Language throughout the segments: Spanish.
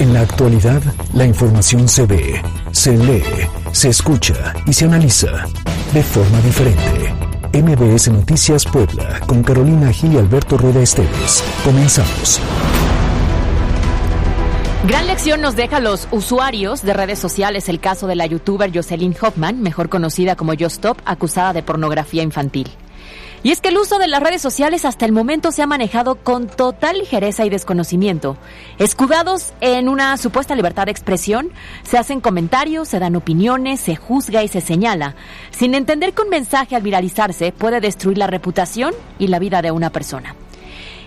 En la actualidad, la información se ve, se lee, se escucha y se analiza de forma diferente. MBS Noticias Puebla, con Carolina Gil y Alberto Rueda Esteves. Comenzamos. Gran lección nos deja los usuarios de redes sociales el caso de la youtuber Jocelyn Hoffman, mejor conocida como Stop, acusada de pornografía infantil. Y es que el uso de las redes sociales hasta el momento se ha manejado con total ligereza y desconocimiento. Escudados en una supuesta libertad de expresión, se hacen comentarios, se dan opiniones, se juzga y se señala, sin entender que un mensaje al viralizarse puede destruir la reputación y la vida de una persona.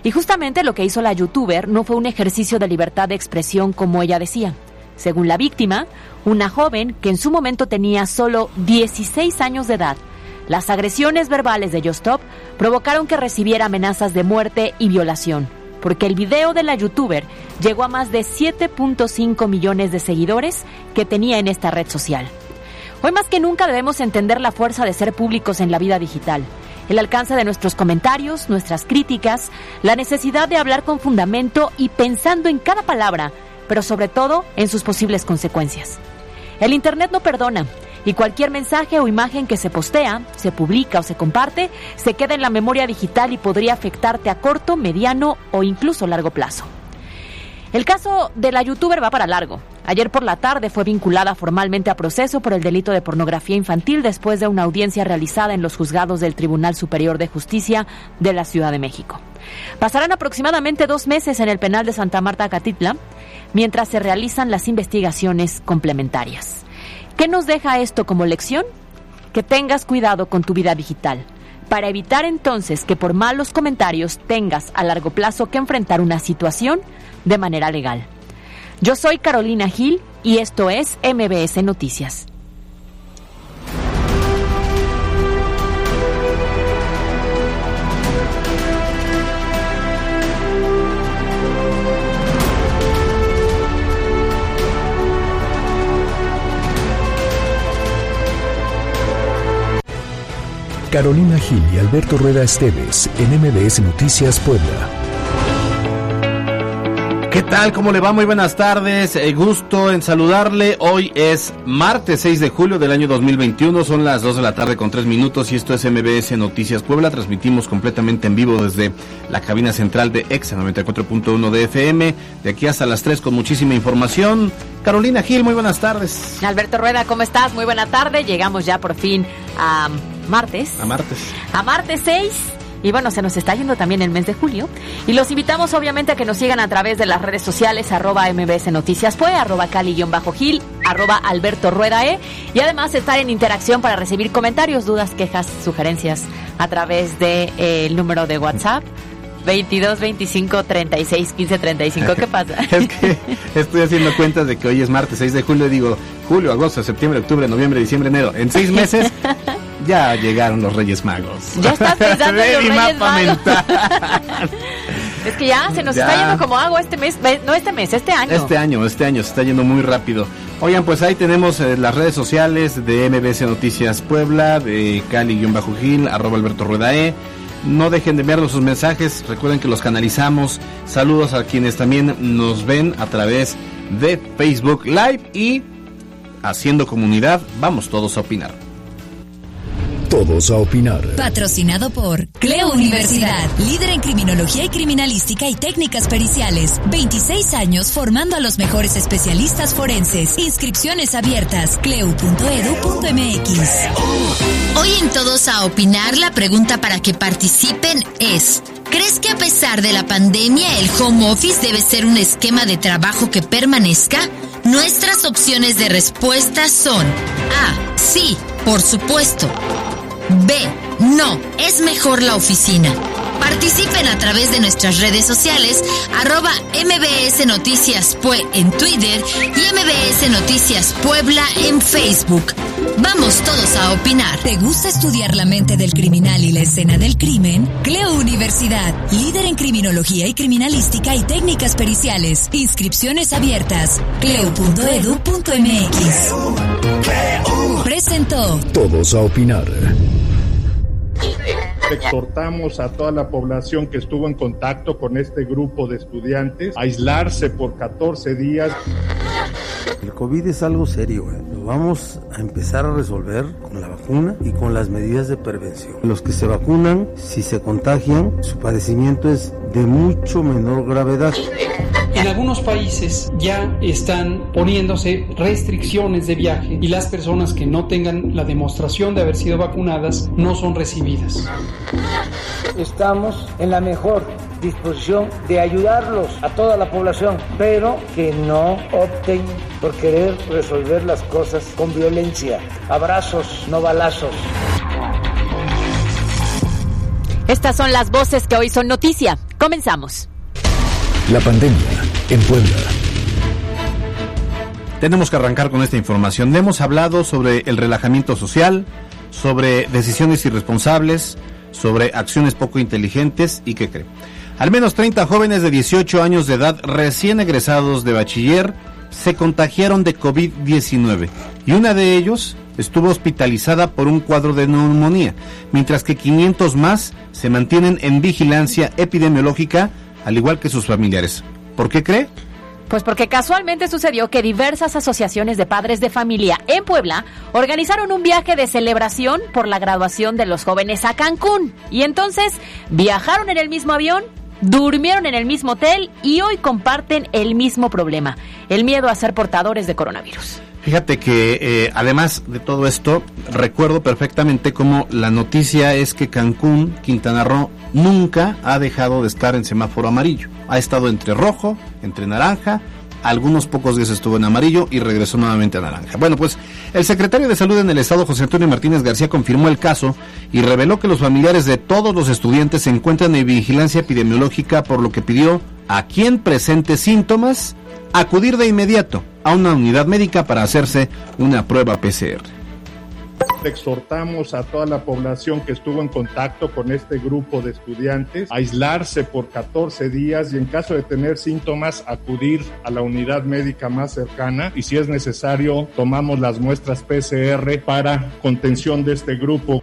Y justamente lo que hizo la youtuber no fue un ejercicio de libertad de expresión como ella decía. Según la víctima, una joven que en su momento tenía solo 16 años de edad, las agresiones verbales de Justop provocaron que recibiera amenazas de muerte y violación, porque el video de la youtuber llegó a más de 7.5 millones de seguidores que tenía en esta red social. Hoy más que nunca debemos entender la fuerza de ser públicos en la vida digital, el alcance de nuestros comentarios, nuestras críticas, la necesidad de hablar con fundamento y pensando en cada palabra, pero sobre todo en sus posibles consecuencias. El Internet no perdona y cualquier mensaje o imagen que se postea, se publica o se comparte se queda en la memoria digital y podría afectarte a corto, mediano o incluso largo plazo. El caso de la youtuber va para largo. Ayer por la tarde fue vinculada formalmente a proceso por el delito de pornografía infantil después de una audiencia realizada en los juzgados del Tribunal Superior de Justicia de la Ciudad de México. Pasarán aproximadamente dos meses en el penal de Santa Marta Catitla mientras se realizan las investigaciones complementarias. ¿Qué nos deja esto como lección? Que tengas cuidado con tu vida digital, para evitar entonces que por malos comentarios tengas a largo plazo que enfrentar una situación de manera legal. Yo soy Carolina Gil y esto es MBS Noticias. Carolina Gil y Alberto Rueda Esteves en MBS Noticias Puebla. ¿Qué tal? ¿Cómo le va? Muy buenas tardes. Eh, gusto en saludarle. Hoy es martes 6 de julio del año 2021. Son las 2 de la tarde con 3 minutos y esto es MBS Noticias Puebla. Transmitimos completamente en vivo desde la cabina central de EXA 94.1 de FM. De aquí hasta las 3 con muchísima información. Carolina Gil, muy buenas tardes. Alberto Rueda, ¿cómo estás? Muy buena tarde. Llegamos ya por fin a martes. A martes. A martes 6 y bueno, se nos está yendo también el mes de julio. Y los invitamos obviamente a que nos sigan a través de las redes sociales, arroba MBS Noticias Fue, arroba Cali-Gil, arroba Alberto Rueda E. Y además estar en interacción para recibir comentarios, dudas, quejas, sugerencias a través del de, eh, número de WhatsApp. 22 25 36 15 35. ¿Qué pasa? es que estoy haciendo cuentas de que hoy es martes 6 de julio. Digo, julio, agosto, septiembre, octubre, noviembre, diciembre, enero. En seis meses ya llegaron los Reyes Magos. Ya estás pensando en los Reyes Magos. es que ya se nos está yendo como agua este mes. No este mes, este año. Este año, este año se está yendo muy rápido. Oigan, pues ahí tenemos eh, las redes sociales de MBC Noticias Puebla, de Cali-Gil, arroba Alberto Ruedae. No dejen de enviarnos sus mensajes, recuerden que los canalizamos. Saludos a quienes también nos ven a través de Facebook Live y haciendo comunidad, vamos todos a opinar todos a opinar. Patrocinado por Cleo Universidad, líder en criminología y criminalística y técnicas periciales. 26 años formando a los mejores especialistas forenses. Inscripciones abiertas. cleu.edu.mx. Hoy en Todos a opinar, la pregunta para que participen es: ¿Crees que a pesar de la pandemia el home office debe ser un esquema de trabajo que permanezca? Nuestras opciones de respuesta son A. Sí, por supuesto. B. No, es mejor la oficina. Participen a través de nuestras redes sociales, arroba MBS Noticias Pue en Twitter y MBS Noticias Puebla en Facebook. Vamos todos a opinar. ¿Te gusta estudiar la mente del criminal y la escena del crimen? Cleo Universidad, líder en criminología y criminalística y técnicas periciales. Inscripciones abiertas. Cleo.edu.mx. Presentó. Todos a opinar. Exhortamos a toda la población que estuvo en contacto con este grupo de estudiantes a aislarse por 14 días. El COVID es algo serio, ¿eh? lo vamos a empezar a resolver con la vacuna y con las medidas de prevención. Los que se vacunan, si se contagian, su padecimiento es de mucho menor gravedad. En algunos países ya están poniéndose restricciones de viaje y las personas que no tengan la demostración de haber sido vacunadas no son recibidas. Estamos en la mejor disposición de ayudarlos a toda la población, pero que no opten por querer resolver las cosas con violencia. Abrazos, no balazos. Estas son las voces que hoy son noticia. Comenzamos. La pandemia en Puebla. Tenemos que arrancar con esta información. Hemos hablado sobre el relajamiento social, sobre decisiones irresponsables, sobre acciones poco inteligentes y qué cree. Al menos 30 jóvenes de 18 años de edad recién egresados de bachiller se contagiaron de COVID-19 y una de ellos estuvo hospitalizada por un cuadro de neumonía, mientras que 500 más se mantienen en vigilancia epidemiológica, al igual que sus familiares. ¿Por qué cree? Pues porque casualmente sucedió que diversas asociaciones de padres de familia en Puebla organizaron un viaje de celebración por la graduación de los jóvenes a Cancún. Y entonces viajaron en el mismo avión, durmieron en el mismo hotel y hoy comparten el mismo problema, el miedo a ser portadores de coronavirus. Fíjate que eh, además de todo esto, recuerdo perfectamente cómo la noticia es que Cancún, Quintana Roo, nunca ha dejado de estar en semáforo amarillo. Ha estado entre rojo, entre naranja, algunos pocos días estuvo en amarillo y regresó nuevamente a naranja. Bueno, pues el secretario de Salud en el Estado, José Antonio Martínez García, confirmó el caso y reveló que los familiares de todos los estudiantes se encuentran en vigilancia epidemiológica, por lo que pidió a quien presente síntomas acudir de inmediato a una unidad médica para hacerse una prueba PCR. Exhortamos a toda la población que estuvo en contacto con este grupo de estudiantes a aislarse por 14 días y en caso de tener síntomas acudir a la unidad médica más cercana y si es necesario tomamos las muestras PCR para contención de este grupo.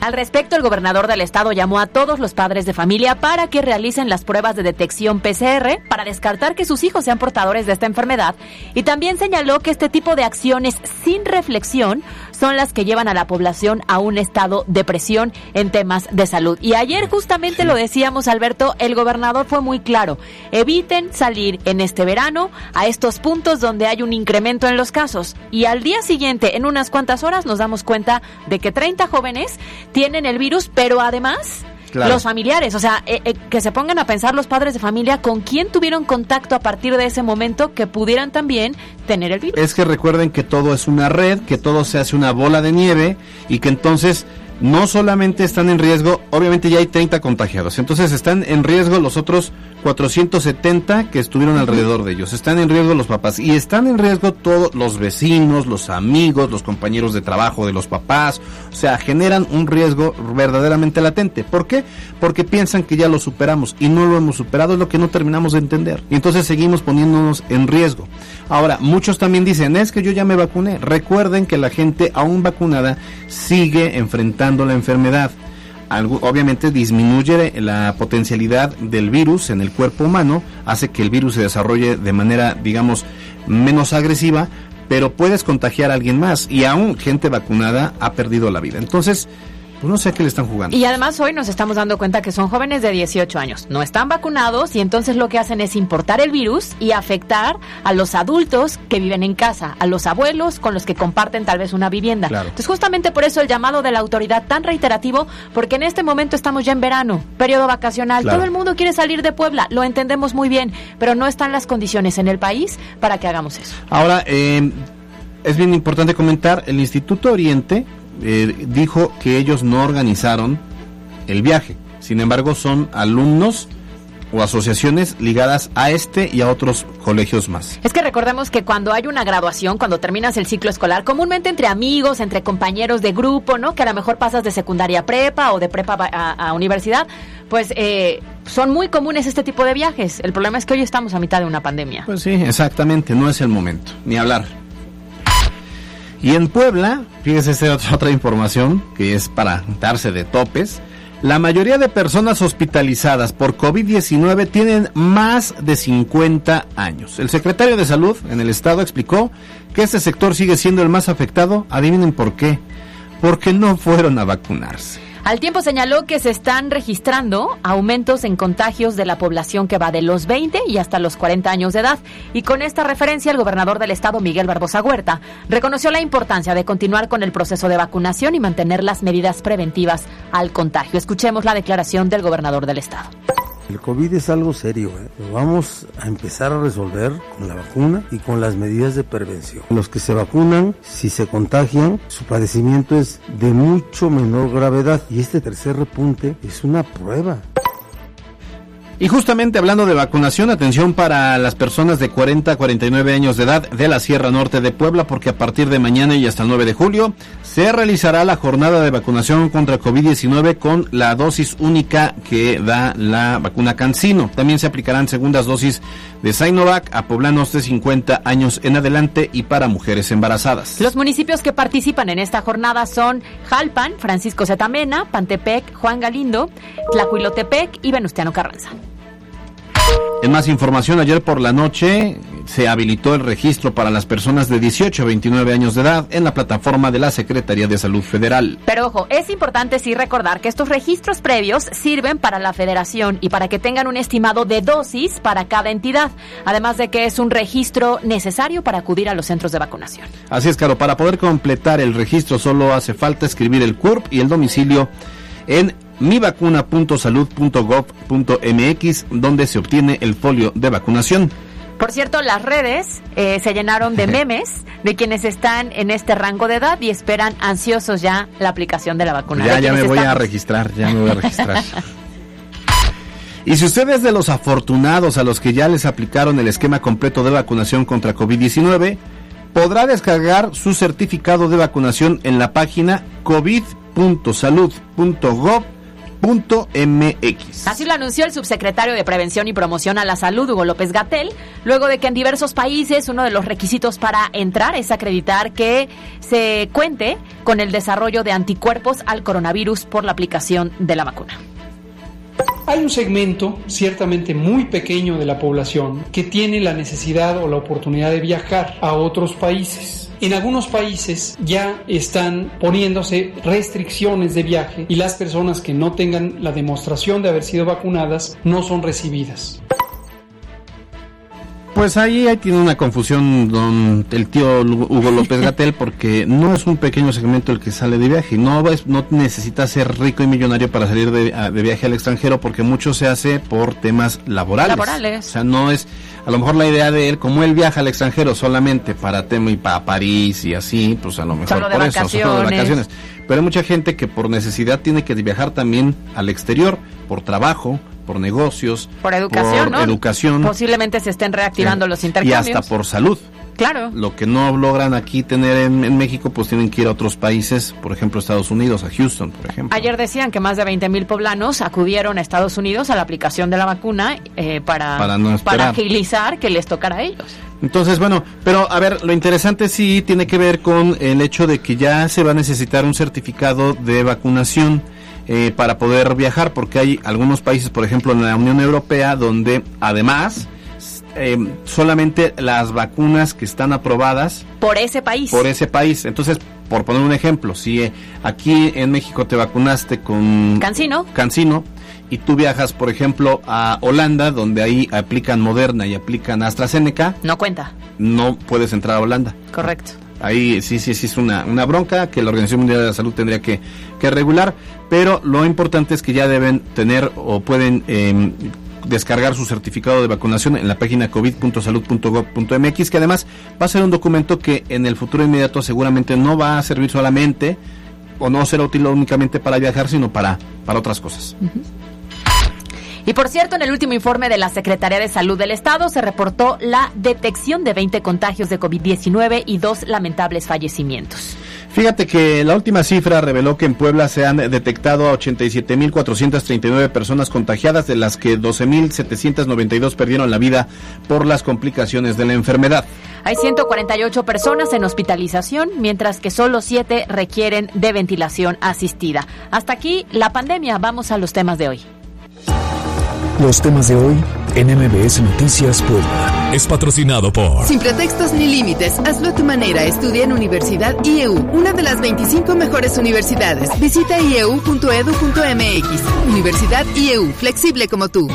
Al respecto, el gobernador del estado llamó a todos los padres de familia para que realicen las pruebas de detección PCR para descartar que sus hijos sean portadores de esta enfermedad y también señaló que este tipo de acciones sin reflexión son las que llevan a la población a un estado de presión en temas de salud. Y ayer justamente lo decíamos, Alberto, el gobernador fue muy claro. Eviten salir en este verano a estos puntos donde hay un incremento en los casos. Y al día siguiente, en unas cuantas horas, nos damos cuenta de que 30 jóvenes tienen el virus, pero además Claro. los familiares, o sea, eh, eh, que se pongan a pensar los padres de familia con quién tuvieron contacto a partir de ese momento que pudieran también tener el virus. Es que recuerden que todo es una red, que todo se hace una bola de nieve y que entonces no solamente están en riesgo, obviamente ya hay 30 contagiados, entonces están en riesgo los otros 470 que estuvieron alrededor de ellos, están en riesgo los papás y están en riesgo todos los vecinos, los amigos, los compañeros de trabajo de los papás, o sea, generan un riesgo verdaderamente latente. ¿Por qué? Porque piensan que ya lo superamos y no lo hemos superado, es lo que no terminamos de entender. Y entonces seguimos poniéndonos en riesgo. Ahora, muchos también dicen, es que yo ya me vacuné. Recuerden que la gente aún vacunada sigue enfrentando la enfermedad obviamente disminuye la potencialidad del virus en el cuerpo humano, hace que el virus se desarrolle de manera, digamos, menos agresiva, pero puedes contagiar a alguien más y aún gente vacunada ha perdido la vida. Entonces, pues no sé a qué le están jugando. Y además hoy nos estamos dando cuenta que son jóvenes de 18 años, no están vacunados y entonces lo que hacen es importar el virus y afectar a los adultos que viven en casa, a los abuelos con los que comparten tal vez una vivienda. Entonces justamente por eso el llamado de la autoridad tan reiterativo, porque en este momento estamos ya en verano, periodo vacacional, todo el mundo quiere salir de Puebla, lo entendemos muy bien, pero no están las condiciones en el país para que hagamos eso. Ahora, eh, es bien importante comentar, el Instituto Oriente eh, dijo que ellos no organizaron el viaje. Sin embargo, son alumnos o asociaciones ligadas a este y a otros colegios más. Es que recordemos que cuando hay una graduación, cuando terminas el ciclo escolar, comúnmente entre amigos, entre compañeros de grupo, ¿no? Que a lo mejor pasas de secundaria a prepa o de prepa a, universidad, pues eh, son muy comunes este tipo de viajes. El problema es que hoy estamos a mitad de una pandemia. Pues sí, exactamente, no es el momento, ni hablar. Y en Puebla, fíjese esta otra, otra información que es para darse de topes. La mayoría de personas hospitalizadas por COVID-19 tienen más de 50 años. El secretario de Salud en el estado explicó que este sector sigue siendo el más afectado. Adivinen por qué. Porque no fueron a vacunarse. Al tiempo señaló que se están registrando aumentos en contagios de la población que va de los 20 y hasta los 40 años de edad. Y con esta referencia, el gobernador del estado, Miguel Barbosa Huerta, reconoció la importancia de continuar con el proceso de vacunación y mantener las medidas preventivas al contagio. Escuchemos la declaración del gobernador del estado. El COVID es algo serio, ¿eh? lo vamos a empezar a resolver con la vacuna y con las medidas de prevención. Los que se vacunan, si se contagian, su padecimiento es de mucho menor gravedad y este tercer repunte es una prueba. Y justamente hablando de vacunación, atención para las personas de 40 a 49 años de edad de la Sierra Norte de Puebla, porque a partir de mañana y hasta el 9 de julio se realizará la jornada de vacunación contra COVID-19 con la dosis única que da la vacuna Cancino. También se aplicarán segundas dosis de Sinovac a poblanos de 50 años en adelante y para mujeres embarazadas. Los municipios que participan en esta jornada son Jalpan, Francisco Zetamena, Pantepec, Juan Galindo, Tlacuilotepec y Venustiano Carranza. En más información, ayer por la noche se habilitó el registro para las personas de 18 a 29 años de edad en la plataforma de la Secretaría de Salud Federal. Pero ojo, es importante sí recordar que estos registros previos sirven para la federación y para que tengan un estimado de dosis para cada entidad, además de que es un registro necesario para acudir a los centros de vacunación. Así es, Caro, para poder completar el registro solo hace falta escribir el CURP y el domicilio en mivacuna.salud.gov.mx, donde se obtiene el folio de vacunación. Por cierto, las redes eh, se llenaron de memes de quienes están en este rango de edad y esperan ansiosos ya la aplicación de la vacuna. Ya, ya me voy a registrar, ya me voy a registrar. Y si usted es de los afortunados a los que ya les aplicaron el esquema completo de vacunación contra COVID-19, podrá descargar su certificado de vacunación en la página covid.salud.gov.mx. Así lo anunció el subsecretario de Prevención y Promoción a la Salud, Hugo López Gatel, luego de que en diversos países uno de los requisitos para entrar es acreditar que se cuente con el desarrollo de anticuerpos al coronavirus por la aplicación de la vacuna. Hay un segmento ciertamente muy pequeño de la población que tiene la necesidad o la oportunidad de viajar a otros países. En algunos países ya están poniéndose restricciones de viaje y las personas que no tengan la demostración de haber sido vacunadas no son recibidas. Pues ahí, ahí tiene una confusión don el tío Hugo López Gatel porque no es un pequeño segmento el que sale de viaje, no es- no necesita ser rico y millonario para salir de, de viaje al extranjero porque mucho se hace por temas laborales. Laborales. O sea, no es a lo mejor la idea de él como él viaja al extranjero solamente para tema y para París y así, pues a lo mejor Solo de por eso, solo de vacaciones. vacaciones. Pero hay mucha gente que por necesidad tiene que viajar también al exterior por trabajo, por negocios, Por educación, por ¿no? educación. Posiblemente se estén reactivando los Y intercambios. hasta por salud. Claro. Lo que no logran aquí tener en, en México, pues tienen que ir a otros países, por ejemplo Estados Unidos, a Houston, por ejemplo. Ayer decían que más de 20 mil poblanos acudieron a Estados Unidos a la aplicación de la vacuna eh, para, Para no para agilizar que les tocara a ellos. Entonces, bueno, pero a ver, lo interesante sí tiene que ver con el hecho de que ya se va a necesitar un certificado de vacunación eh, para poder viajar, porque hay algunos países, por ejemplo, en la Unión Europea, donde además eh, solamente las vacunas que están aprobadas Por ese país. por ese país. Entonces, por poner un ejemplo, si eh, aquí en México te vacunaste con Cancino. Cancino y tú viajas, por ejemplo, a Holanda, donde ahí aplican Moderna y aplican AstraZeneca, No cuenta. no puedes entrar a Holanda. Correcto. Ahí sí, sí, sí es una, una bronca que la Organización Mundial de la Salud tendría que, que regular, pero lo importante es que ya deben tener o pueden eh, descargar su certificado de vacunación en la página covid.salud.gov.mx, que además va a ser un documento que en el futuro inmediato seguramente no va a servir solamente o no será útil únicamente para viajar, sino para, para otras cosas. Y por cierto, en el último informe de la Secretaría de Salud del Estado se reportó la detección de 20 contagios de COVID-19 y dos lamentables fallecimientos. Fíjate que la última cifra reveló que en Puebla se han detectado a 87.439 personas contagiadas, de las que 12.792 perdieron la vida por las complicaciones de la enfermedad. Hay 148 personas en hospitalización, mientras que solo 7 requieren de ventilación asistida. Hasta aquí la pandemia. Vamos a los temas de hoy. Los temas de hoy en MBS Noticias Puebla. Es patrocinado por... Sin pretextos ni límites, hazlo a tu manera. Estudia en Universidad IEU, una de las 25 mejores universidades. Visita ieu.edu.mx. Universidad IEU, flexible como tú.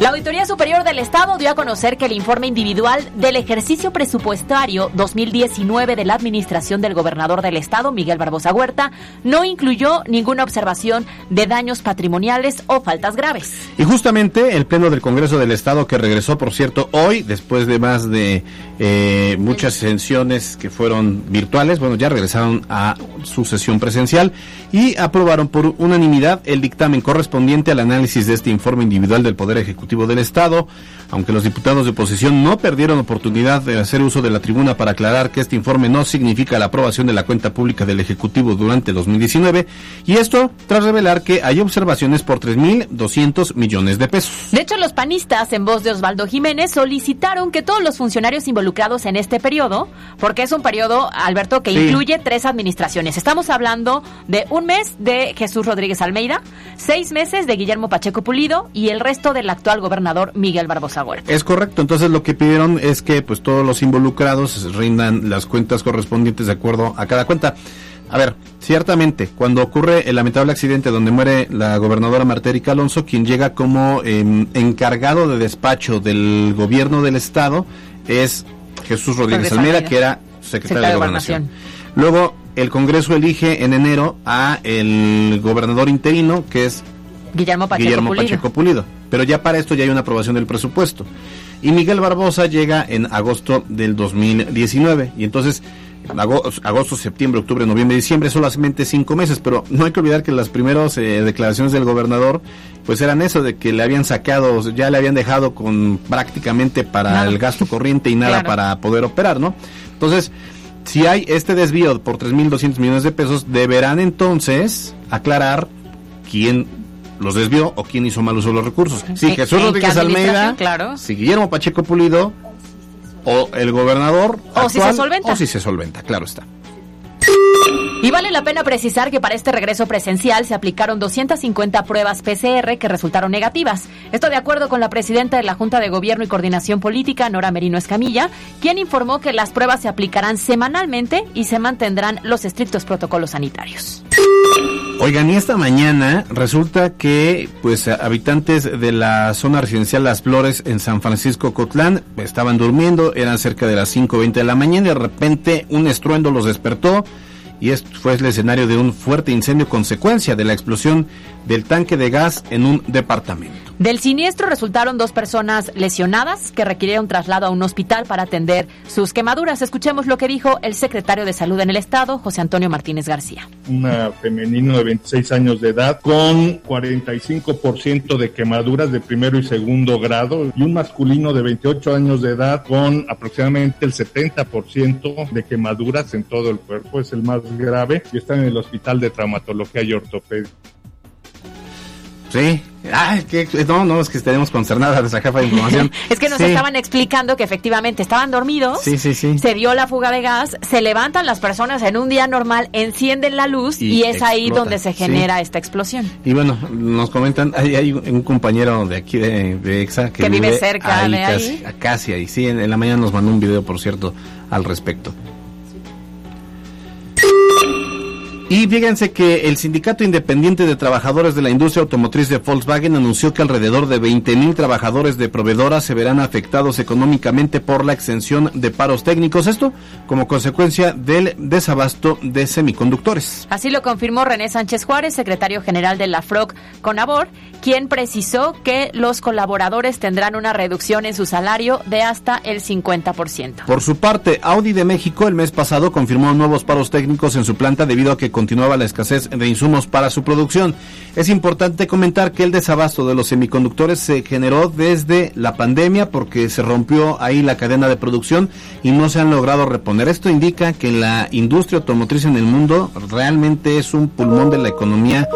La Auditoría Superior del Estado dio a conocer que el informe individual del ejercicio presupuestario 2019 de la Administración del Gobernador del Estado, Miguel Barbosa Huerta, no incluyó ninguna observación de daños patrimoniales o faltas graves. Y justamente el Pleno del Congreso del Estado, que regresó, por cierto, hoy, después de más de eh, muchas sesiones que fueron virtuales, bueno, ya regresaron a su sesión presencial y aprobaron por unanimidad el dictamen correspondiente al análisis de este informe individual del Poder Ejecutivo del Estado, aunque los diputados de oposición no perdieron oportunidad de hacer uso de la tribuna para aclarar que este informe no significa la aprobación de la cuenta pública del Ejecutivo durante 2019, y esto tras revelar que hay observaciones por 3.200 millones de pesos. De hecho, los panistas, en voz de Osvaldo Jiménez, solicitaron que todos los funcionarios involucrados en este periodo, porque es un periodo, Alberto, que incluye tres administraciones. Estamos hablando de un mes de Jesús Rodríguez Almeida, seis meses de Guillermo Pacheco Pulido y el resto del actual gobernador Miguel Barbosa Huerta. Es correcto, entonces lo que pidieron es que pues todos los involucrados rindan las cuentas correspondientes de acuerdo a cada cuenta. A ver, ciertamente, cuando ocurre el lamentable accidente donde muere la gobernadora Marta Erika Alonso, quien llega como em, encargado de despacho del gobierno del estado es Jesús Rodríguez Almeida, que era secretario, de Gobernación. Luego, el Congreso elige en enero a el gobernador interino, que es Guillermo Pacheco, Pulido. Pero ya para esto ya hay una aprobación del presupuesto. Y Miguel Barbosa llega en agosto del 2019. Y entonces, agosto, septiembre, octubre, noviembre, diciembre, solamente cinco meses. Pero no hay que olvidar que las primeras eh, declaraciones del gobernador, pues eran eso, de que le habían sacado, ya le habían dejado con prácticamente para el gasto corriente y nada para poder operar, ¿no? Entonces, si hay este desvío por 3.200 millones de pesos, deberán entonces aclarar quién los desvió o quién hizo mal uso de los recursos. Si Jesús Rodríguez Almeida, claro. si Guillermo Pacheco Pulido o el gobernador o si se solventa. O si se solventa, claro está. Y vale la pena precisar que para este regreso presencial se aplicaron 250 pruebas PCR que resultaron negativas. Esto de acuerdo con la presidenta de la Junta de Gobierno y Coordinación Política, Nora Merino Escamilla, quien informó que las pruebas se aplicarán semanalmente y se mantendrán los estrictos protocolos sanitarios. Oigan, y esta mañana resulta que pues habitantes de la zona residencial Las Flores en San Francisco Cotlán estaban durmiendo, eran cerca de las 5.20 de la mañana y de repente un estruendo los despertó y esto fue el escenario de un fuerte incendio consecuencia de la explosión del tanque de gas en un departamento. Del siniestro resultaron dos personas lesionadas que requirieron traslado a un hospital para atender sus quemaduras. Escuchemos lo que dijo el secretario de Salud en el Estado, José Antonio Martínez García. Una femenino de 26 años de edad con 45% de quemaduras de primero y segundo grado y un masculino de 28 años de edad con aproximadamente el 70% de quemaduras en todo el cuerpo. Es el más grave y está en el Hospital de Traumatología y Ortopedia. Sí. Ay, que, no, no, es que estaremos concernadas esa jefa de información. es que nos estaban explicando que efectivamente estaban dormidos. Sí, sí, sí. Se dio la fuga de gas, se levantan las personas en un día normal, encienden la luz y, es ahí donde se genera esta explosión. Y bueno, nos comentan, hay, hay un compañero de aquí de, EXA que, vive, cerca de ahí. Casi, ahí. Sí, en la mañana nos mandó un video, por cierto, al respecto. Y fíjense que el Sindicato Independiente de Trabajadores de la Industria Automotriz de Volkswagen anunció que alrededor de 20.000 trabajadores de proveedoras se verán afectados económicamente por la exención de paros técnicos. Esto como consecuencia del desabasto de semiconductores. Así lo confirmó René Sánchez Juárez, secretario general de la FROC Conabor, quien precisó que los colaboradores tendrán una reducción en su salario de hasta el 50%. Por su parte, Audi de México el mes pasado confirmó nuevos paros técnicos en su planta debido a que continuaba la escasez de insumos para su producción. Es importante comentar que el desabasto de los semiconductores se generó desde la pandemia porque se rompió ahí la cadena de producción y no se han logrado reponer. Esto indica que la industria automotriz en el mundo realmente es un pulmón de la economía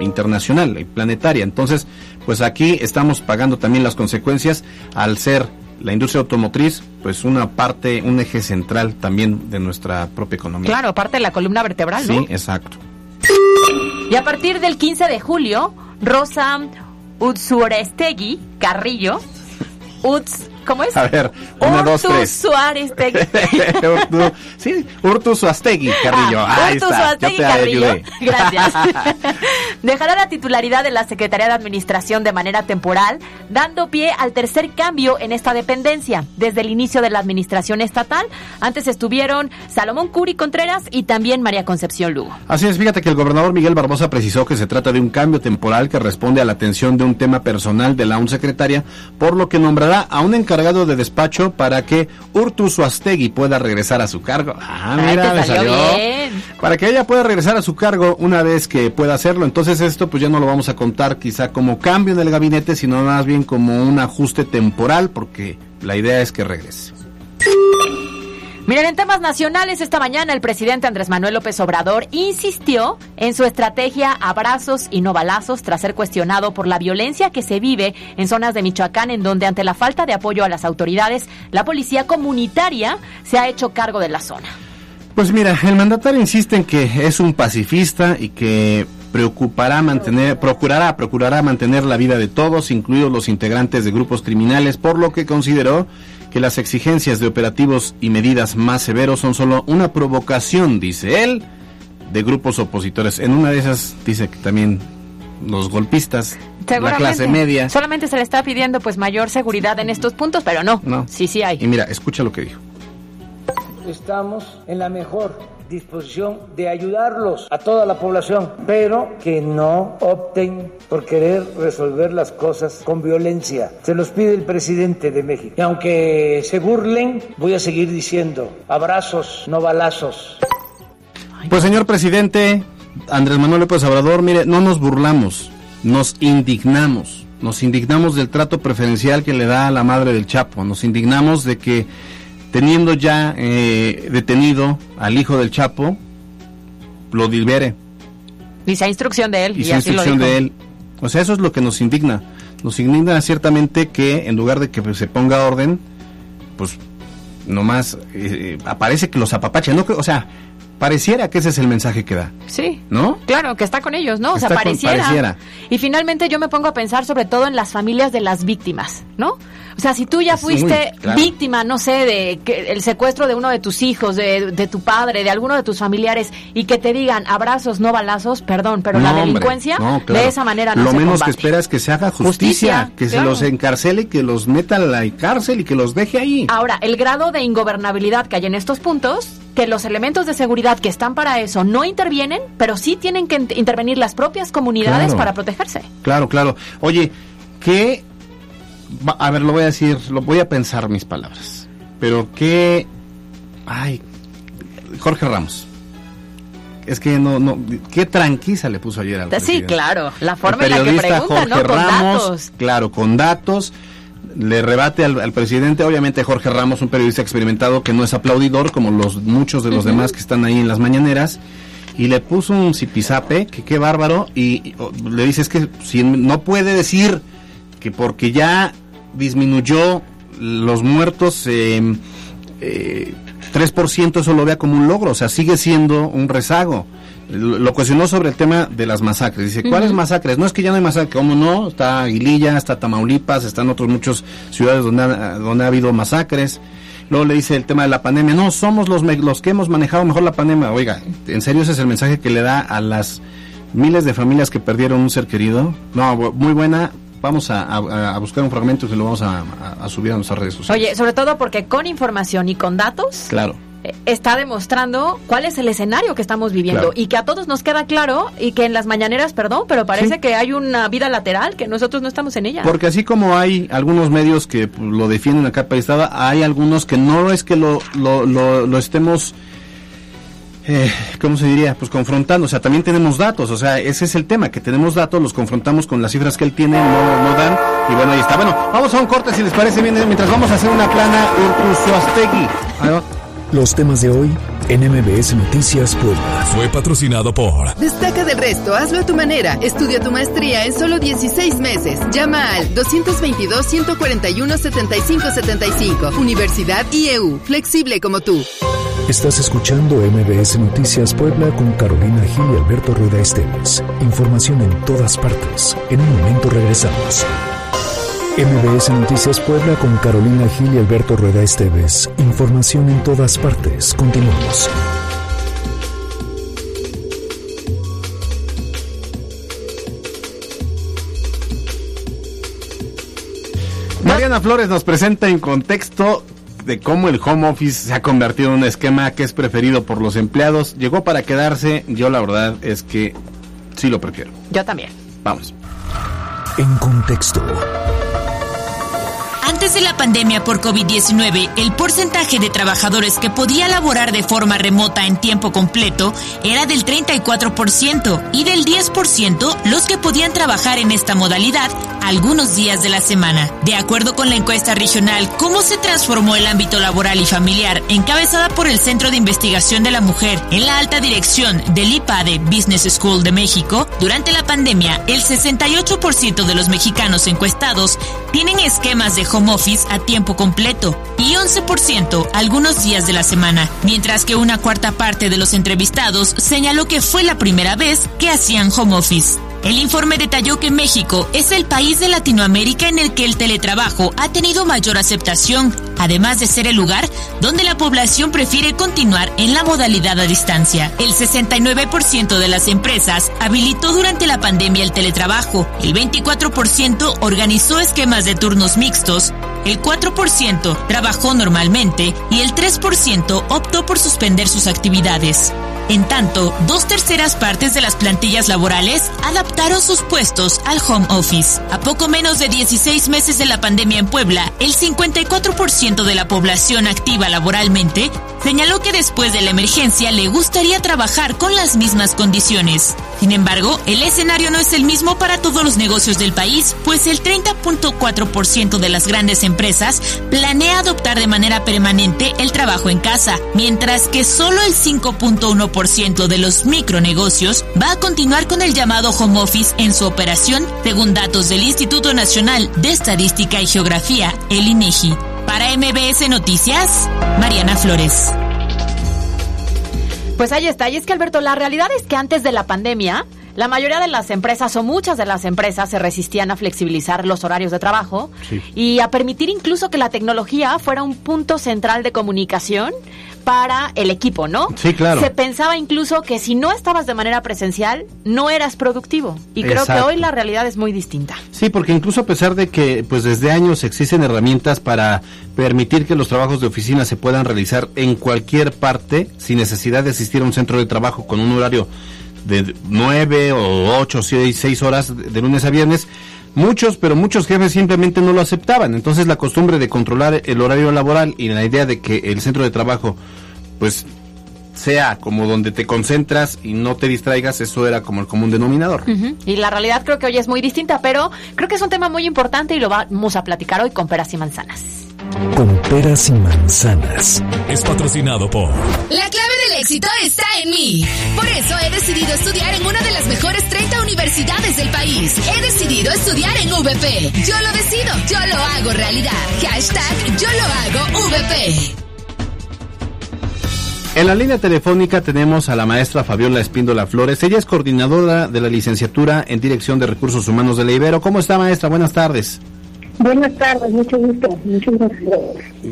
internacional y planetaria. Entonces, pues aquí estamos pagando también las consecuencias al ser la industria automotriz, pues una parte, un eje central también de nuestra propia economía. Claro, parte de la columna vertebral, ¿no? Sí, exacto. Y a partir del 15 de julio, Rosa Utsurestegui Carrillo, Uts ¿Cómo es? A ver, una, dos, tres. Suárez Tegui. sí, Urtu Suárez Carrillo. Ah, Urtu Suárez Carrillo. Gracias. Dejará la titularidad de la Secretaría de Administración de manera temporal, dando pie al tercer cambio en esta dependencia. Desde el inicio de la administración estatal, antes estuvieron Salomón Curi Contreras y también María Concepción Lugo. Así es, fíjate que el gobernador Miguel Barbosa precisó que se trata de un cambio temporal que responde a la atención de un tema personal de la un secretaria, por lo que nombrará a un encargado encargado de despacho para que Urtu Suastegui pueda regresar a su cargo. Ah, mira, me salió. Para que ella pueda regresar a su cargo una vez que pueda hacerlo. Entonces esto pues ya no lo vamos a contar quizá como cambio en el gabinete, sino más bien como un ajuste temporal, porque la idea es que regrese. Miren, en temas nacionales, esta mañana el presidente Andrés Manuel López Obrador insistió en su estrategia abrazos y no balazos tras ser cuestionado por la violencia que se vive en zonas de Michoacán, en donde ante la falta de apoyo a las autoridades, la policía comunitaria se ha hecho cargo de la zona. Pues mira, el mandatario insiste en que es un pacifista y que preocupará mantener, procurará, procurará mantener la vida de todos, incluidos los integrantes de grupos criminales, por lo que consideró que las exigencias de operativos y medidas más severos son solo una provocación, dice él, de grupos opositores. En una de esas dice que también los golpistas, la clase media. Solamente se le está pidiendo pues mayor seguridad en estos puntos, pero no. No. Sí, sí hay. Y mira, escucha lo que dijo. Estamos en la mejor disposición de ayudarlos a toda la población, pero que no opten por querer resolver las cosas con violencia. Se los pide el presidente de México. Y aunque se burlen, voy a seguir diciendo, abrazos, no balazos. Pues señor presidente, Andrés Manuel López Obrador, mire, no nos burlamos, nos indignamos. Nos indignamos del trato preferencial que le da a la madre del Chapo. Nos indignamos de que teniendo ya eh, detenido al hijo del Chapo, lo libere. Dice instrucción de él. Y, instrucción de él. O sea, eso es lo que nos indigna. Nos indigna ciertamente que en lugar de que se ponga orden, pues nomás eh, aparece que los apapacha. No, o sea, pareciera que ese es el mensaje que da. Sí. ¿No? Claro, que está con ellos, ¿no? o sea, pareciera. Y finalmente yo me pongo a pensar sobre todo en las familias de las víctimas, ¿no? O sea, si tú ya fuiste víctima, no sé, de que el secuestro de uno de tus hijos, de, tu padre, de alguno de tus familiares, y que te digan abrazos, no balazos, perdón, pero la delincuencia de esa manera no Lo menos que espera es que se haga justicia, que se los encarcele, que los meta a la cárcel y que los deje ahí. Ahora, el grado de ingobernabilidad que hay en estos puntos que los elementos de seguridad que están para eso no intervienen, pero sí tienen que intervenir las propias comunidades para protegerse. Claro, claro. Oye, ¿qué a ver, lo voy a decir, lo voy a pensar mis palabras. Pero qué, ay, Jorge Ramos. Es que no, no, qué tranquila le puso ayer al Sí, claro, la forma en la que pregunta, ¿no? Con datos. Claro, con datos. Le rebate al, presidente, obviamente Jorge Ramos, un periodista experimentado que no es aplaudidor como los muchos de los demás que están ahí en las mañaneras y le puso un zipizape, que qué bárbaro, y, le dice es que si no puede decir que porque ya disminuyó los muertos eh, eh, 3%, eso lo vea como un logro, o sea, sigue siendo un rezago. Lo cuestionó sobre el tema de las masacres. Dice, ¿cuáles masacres? No es que ya no hay masacres, ¿cómo no? Está Aguililla, está Tamaulipas, están otros muchos ciudades donde ha, donde ha habido masacres. Luego le dice el tema de la pandemia. No, somos los, los que hemos manejado mejor la pandemia. Oiga, ¿en serio ese es el mensaje que le da a las miles de familias que perdieron un ser querido? No, muy buena, vamos a, buscar un fragmento y se lo vamos a, subir a nuestras redes sociales. Oye, sobre todo porque con información y con datos. Claro está demostrando cuál es el escenario que estamos viviendo y que a todos nos queda claro y que en las mañaneras, perdón, pero parece que hay una vida lateral que nosotros no estamos en ella. Porque así como hay algunos medios que pues, lo defienden a capa estada, hay algunos que no es que lo, lo, lo, lo estemos eh, ¿cómo se diría? Pues confrontando, o sea, también tenemos datos, o sea, ese es el tema, que tenemos datos, los confrontamos con las cifras que él tiene, no, no dan, y bueno, ahí está. Bueno, vamos a un corte si les parece bien, mientras vamos a hacer una plana Urtuzuastegui. Los temas de hoy en MBS Noticias Puebla. Fue patrocinado por Destaca del resto, hazlo a tu manera. Estudia tu maestría en solo 16 meses. Llama al 222-141-7575. Universidad IEU, flexible como tú. Estás escuchando MBS Noticias Puebla con Carolina Gil y Alberto Rueda Esteves. Información en todas partes. En un momento regresamos. MBS Noticias Puebla con Carolina Gil y Alberto Rueda Esteves. Información en todas partes. Continuamos. Mariana Flores nos presenta en contexto de cómo el home office se ha convertido en un esquema que es preferido por los empleados. Llegó para quedarse. Yo la verdad es que sí lo prefiero. Yo también. Vamos. En contexto. De la pandemia por COVID-19, el porcentaje de trabajadores que podía laborar de forma remota en tiempo completo era del 34% y del 10% los que podían trabajar en esta modalidad algunos días de la semana. De acuerdo con la encuesta regional Cómo se transformó el ámbito laboral y familiar, encabezada por el Centro de Investigación de la Mujer en la alta dirección del IPADE Business School de México, durante la pandemia, el 68% de los mexicanos encuestados tienen esquemas de home office a tiempo completo y 11% algunos días de la semana, mientras que una cuarta parte de los entrevistados señaló que fue la primera vez que hacían home office. El informe detalló que México es el país de Latinoamérica en el que el teletrabajo ha tenido mayor aceptación, además de ser el lugar donde la población prefiere continuar en la modalidad a distancia. El 69% de las empresas habilitó durante la pandemia el teletrabajo, el 24% organizó esquemas de turnos mixtos, el 4% trabajó normalmente y el 3% optó por suspender sus actividades. En tanto, dos terceras partes de las plantillas laborales adaptaron sus puestos al home office. A poco menos de 16 meses de la pandemia en Puebla, el 54% de la población activa laboralmente señaló que después de la emergencia le gustaría trabajar con las mismas condiciones. Sin embargo, el escenario no es el mismo para todos los negocios del país, pues el 30.4% de las grandes empresas planea adoptar de manera permanente el trabajo en casa, mientras que solo el 5.1% de los micronegocios va a continuar con el llamado home office en su operación, según datos del Instituto Nacional de Estadística y Geografía, el INEGI. Para MBS Noticias, Mariana Flores. Pues ahí está. Y es que, Alberto, la realidad es que antes de la pandemia, la mayoría de las empresas o muchas de las empresas se resistían a flexibilizar los horarios de trabajo Sí. y a permitir incluso que la tecnología fuera un punto central de comunicación para el equipo, ¿no? Sí, claro. Se pensaba incluso que si no estabas de manera presencial, no eras productivo. Y creo Exacto. que hoy la realidad es muy distinta. Sí, porque incluso a pesar de que pues desde años existen herramientas para permitir que los trabajos de oficina se puedan realizar en cualquier parte sin necesidad de asistir a un centro de trabajo con un horario de nueve o ocho o seis, seis horas de, de lunes a viernes, muchos, pero muchos jefes simplemente no lo aceptaban. Entonces la costumbre de controlar el horario laboral y la idea de que el centro de trabajo pues sea como donde te concentras y no te distraigas, eso era como el común denominador. Y la realidad creo que hoy es muy distinta, pero creo que es un tema muy importante y lo vamos a platicar hoy con peras y manzanas. Con peras y manzanas. Es patrocinado por La del éxito está en mí. Por eso he decidido estudiar en una de las mejores 30 universidades del país. He decidido estudiar en VP. Yo lo decido, yo lo hago realidad. Hashtag yo lo hago VP. En la línea telefónica tenemos a la maestra Fabiola Espíndola Flores. Ella es coordinadora de la licenciatura en Dirección de Recursos Humanos de la Ibero. ¿Cómo está, maestra? Buenas tardes. Buenas tardes, mucho gusto. Muchas gracias.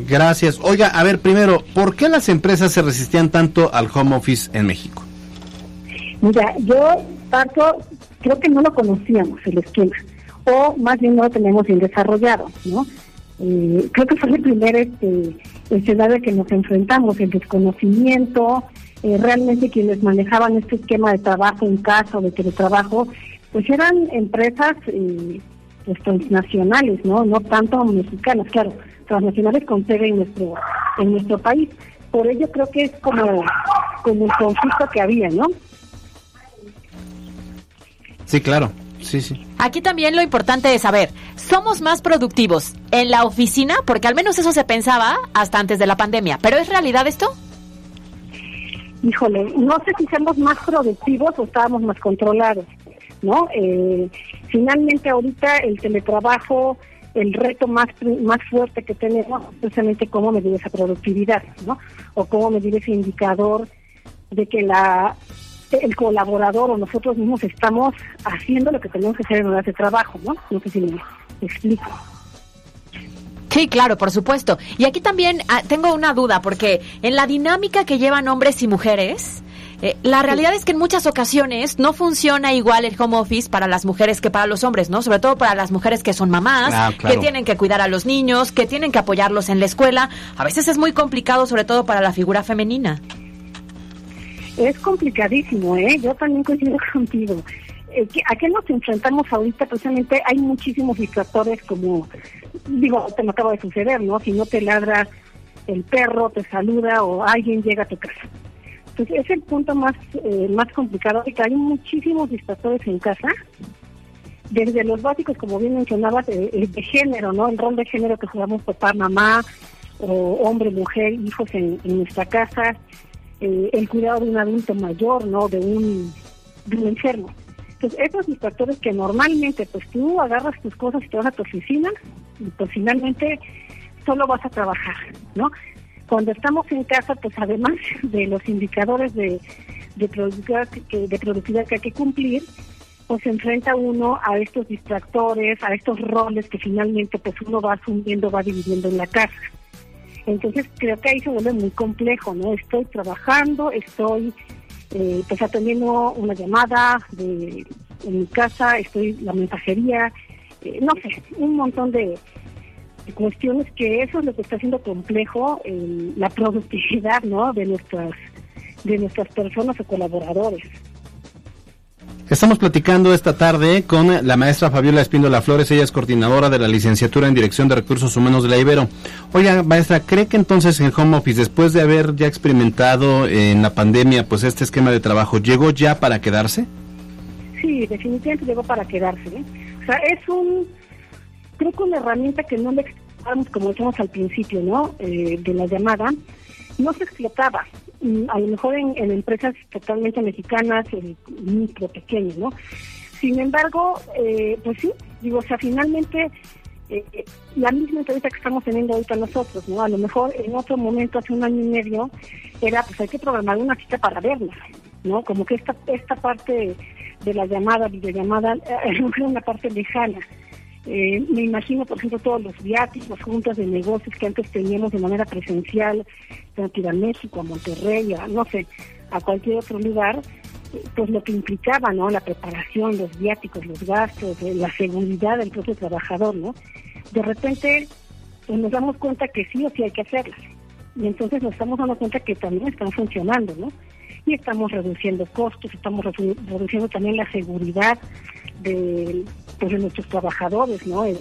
Gracias. Oiga, a ver, primero, ¿por qué las empresas se resistían tanto al home office en México? Mira, yo parto, creo que no lo conocíamos el esquema, o más bien no lo tenemos bien desarrollado, ¿no? Eh, creo que fue el primer este, escenario que nos enfrentamos, el desconocimiento, eh, realmente quienes manejaban este esquema de trabajo en casa o de teletrabajo, pues eran empresas eh, pues, transnacionales, ¿no? No tanto mexicanas, claro, transnacionales con sede en nuestro, en nuestro país. Por ello creo que es como como el conflicto que había, ¿no? Sí, claro. Sí, sí. Aquí también lo importante es saber, ¿somos más productivos en la oficina? Porque al menos eso se pensaba hasta antes de la pandemia. ¿Pero es realidad esto? Híjole, no sé si somos más productivos o estábamos más controlados, ¿no? Eh, finalmente ahorita el teletrabajo, el reto más más fuerte que tenemos es precisamente cómo medir esa productividad, ¿no? O cómo medir ese indicador de que la el colaborador o nosotros mismos estamos haciendo lo que tenemos que hacer en horas de trabajo, ¿no? No sé si me explico. Sí, claro, por supuesto. Y aquí también ah, tengo una duda, porque en la dinámica que llevan hombres y mujeres, eh, la realidad es que en muchas ocasiones no funciona igual el home office para las mujeres que para los hombres, ¿no? Sobre todo para las mujeres que son mamás, Ah, claro. que tienen que cuidar a los niños, que tienen que apoyarlos en la escuela. A veces es muy complicado, sobre todo para la figura femenina. Es complicadísimo, ¿eh? Yo también coincido contigo. Eh, que- ¿A qué nos enfrentamos ahorita? Precisamente hay muchísimos distractores como, digo, te me acaba de suceder, ¿no? Si no te ladra el perro, te saluda o alguien llega a tu casa. Entonces es el punto más, eh, más complicado, de que hay muchísimos distractores en casa, desde los básicos, como bien mencionabas, eh, eh, de género, ¿no? El rol de género que jugamos papá, mamá, o hombre, mujer, hijos en, nuestra casa, eh, el cuidado de un adulto mayor, ¿no? De un, de enfermo. Entonces, esos distractores que normalmente, pues tú agarras tus cosas y te vas a tu oficina y pues finalmente solo vas a trabajar, ¿no? Cuando estamos en casa, pues además de los indicadores de, de, productividad, que, de productividad que hay que cumplir, pues se enfrenta uno a estos distractores, a estos roles que finalmente pues uno va asumiendo, va dividiendo en la casa. Entonces creo que ahí se vuelve muy complejo, ¿no? Estoy trabajando, estoy eh, pues atendiendo una llamada de, en mi casa, estoy la mensajería, eh, no sé, un montón de cuestiones que eso es lo que está haciendo complejo eh, la productividad, ¿no? De nuestras de nuestras personas o colaboradores. Estamos platicando esta tarde con la maestra Fabiola Espíndola Flores, ella es coordinadora de la licenciatura en Dirección de Recursos Humanos de la Ibero. Oiga, maestra, ¿cree que entonces el home office, después de haber ya experimentado en la pandemia, pues este esquema de trabajo, llegó ya para quedarse? Sí, definitivamente llegó para quedarse. ¿eh? O sea, es un, creo que una herramienta que no le como decíamos al principio, ¿no? Eh, de la llamada, no se explotaba. Mm, A lo mejor en, en empresas totalmente mexicanas, en micro, pequeños, ¿no? Sin embargo, eh, pues sí, digo, o sea, finalmente eh, eh, la misma entrevista que estamos teniendo ahorita nosotros, ¿no? A lo mejor en otro momento, hace un año y medio, era, pues hay que programar una cita para vernos, ¿no? Como que esta, esta parte de la llamada, videollamada, eh, era una parte lejana. Eh, me imagino, por ejemplo, todos los viáticos, juntas de negocios que antes teníamos de manera presencial, que ir a México, a Monterrey, a, no sé, a cualquier otro lugar, eh, pues lo que implicaba, ¿no? La preparación, los viáticos, los gastos, eh, la seguridad del propio trabajador, ¿no? De repente pues nos damos cuenta que sí o sí hay que hacerlas. Y entonces nos estamos dando cuenta que también están funcionando, ¿no? Y estamos reduciendo costos, estamos redu- reduciendo también la seguridad de, pues, de nuestros trabajadores, ¿no? Eh,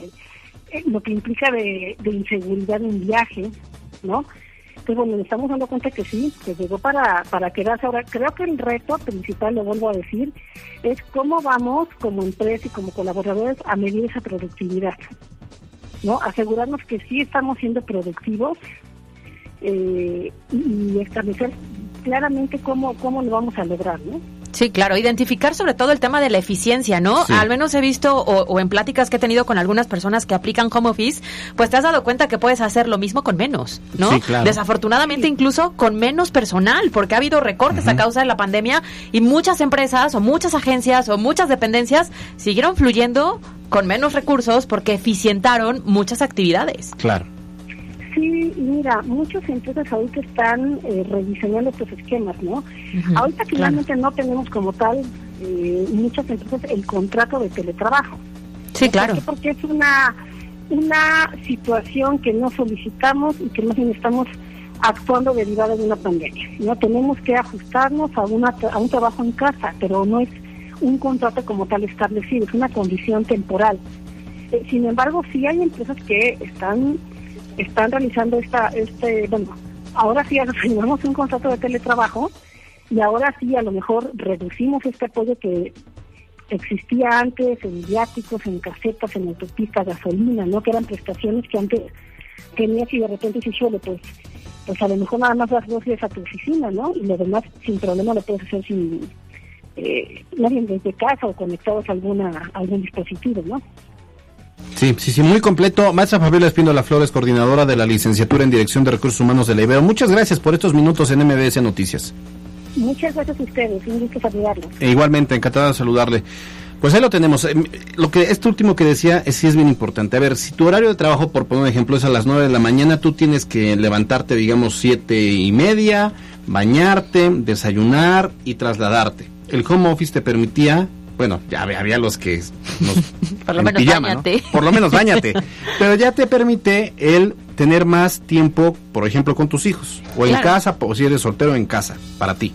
eh, lo que implica de, de inseguridad en viaje, ¿no? Entonces, bueno, nos estamos dando cuenta que sí, que llegó para, para quedarse. Ahora, creo que el reto principal, lo vuelvo a decir, es cómo vamos como empresa y como colaboradores a medir esa productividad, ¿no? Asegurarnos que sí estamos siendo productivos eh, y establecer claramente cómo, cómo lo vamos a lograr, ¿no? Sí, claro, identificar sobre todo el tema de la eficiencia, ¿no? Sí. Al menos he visto o, o en pláticas que he tenido con algunas personas que aplican home office, pues te has dado cuenta que puedes hacer lo mismo con menos, ¿no? Sí, claro. Desafortunadamente incluso con menos personal, porque ha habido recortes a causa de la pandemia y muchas empresas o muchas agencias o muchas dependencias siguieron fluyendo con menos recursos porque eficientaron muchas actividades. Claro. Sí, mira, muchas empresas ahorita están eh, rediseñando estos esquemas, ¿no? ahorita finalmente no tenemos como tal eh, muchas empresas el contrato de teletrabajo. Sí, claro. Porque es una una situación que no solicitamos y que más bien estamos actuando derivada de una pandemia. No tenemos que ajustarnos a una a un trabajo en casa, pero no es un contrato como tal establecido, es una condición temporal. Eh, sin embargo, sí hay empresas que están están realizando esta este bueno ahora sí tenemos un contrato de teletrabajo y ahora sí a lo mejor reducimos este apoyo que existía antes en viáticos, en casetas, en autopistas, gasolina, ¿no? Que eran prestaciones que antes tenías y de repente se suele, pues, pues a lo mejor nada más las dos a tu oficina, ¿no? Y lo demás sin problema lo puedes hacer sin eh, nadie desde casa o conectados a alguna algún dispositivo, ¿no? Sí, sí, sí, muy completo. Maestra Fabiola Espíndola Flores, coordinadora de la licenciatura en Dirección de Recursos Humanos de la Ibero. Muchas gracias por estos minutos en MBS Noticias. Muchas gracias a ustedes, un gusto saludarlos. E igualmente, encantada de saludarle. Pues ahí lo tenemos. Em, lo que este último que decía es, sí es bien importante. A ver, si tu horario de trabajo, por poner un ejemplo, es a las 9 de la mañana, tú tienes que levantarte, digamos, siete y media, bañarte, desayunar y trasladarte. El home office te permitía bueno, ya había los que por lo menos bañate. Por lo menos bañate. Pero ya te permite el tener más tiempo, por ejemplo, con tus hijos o en casa, o si eres soltero en casa, para ti.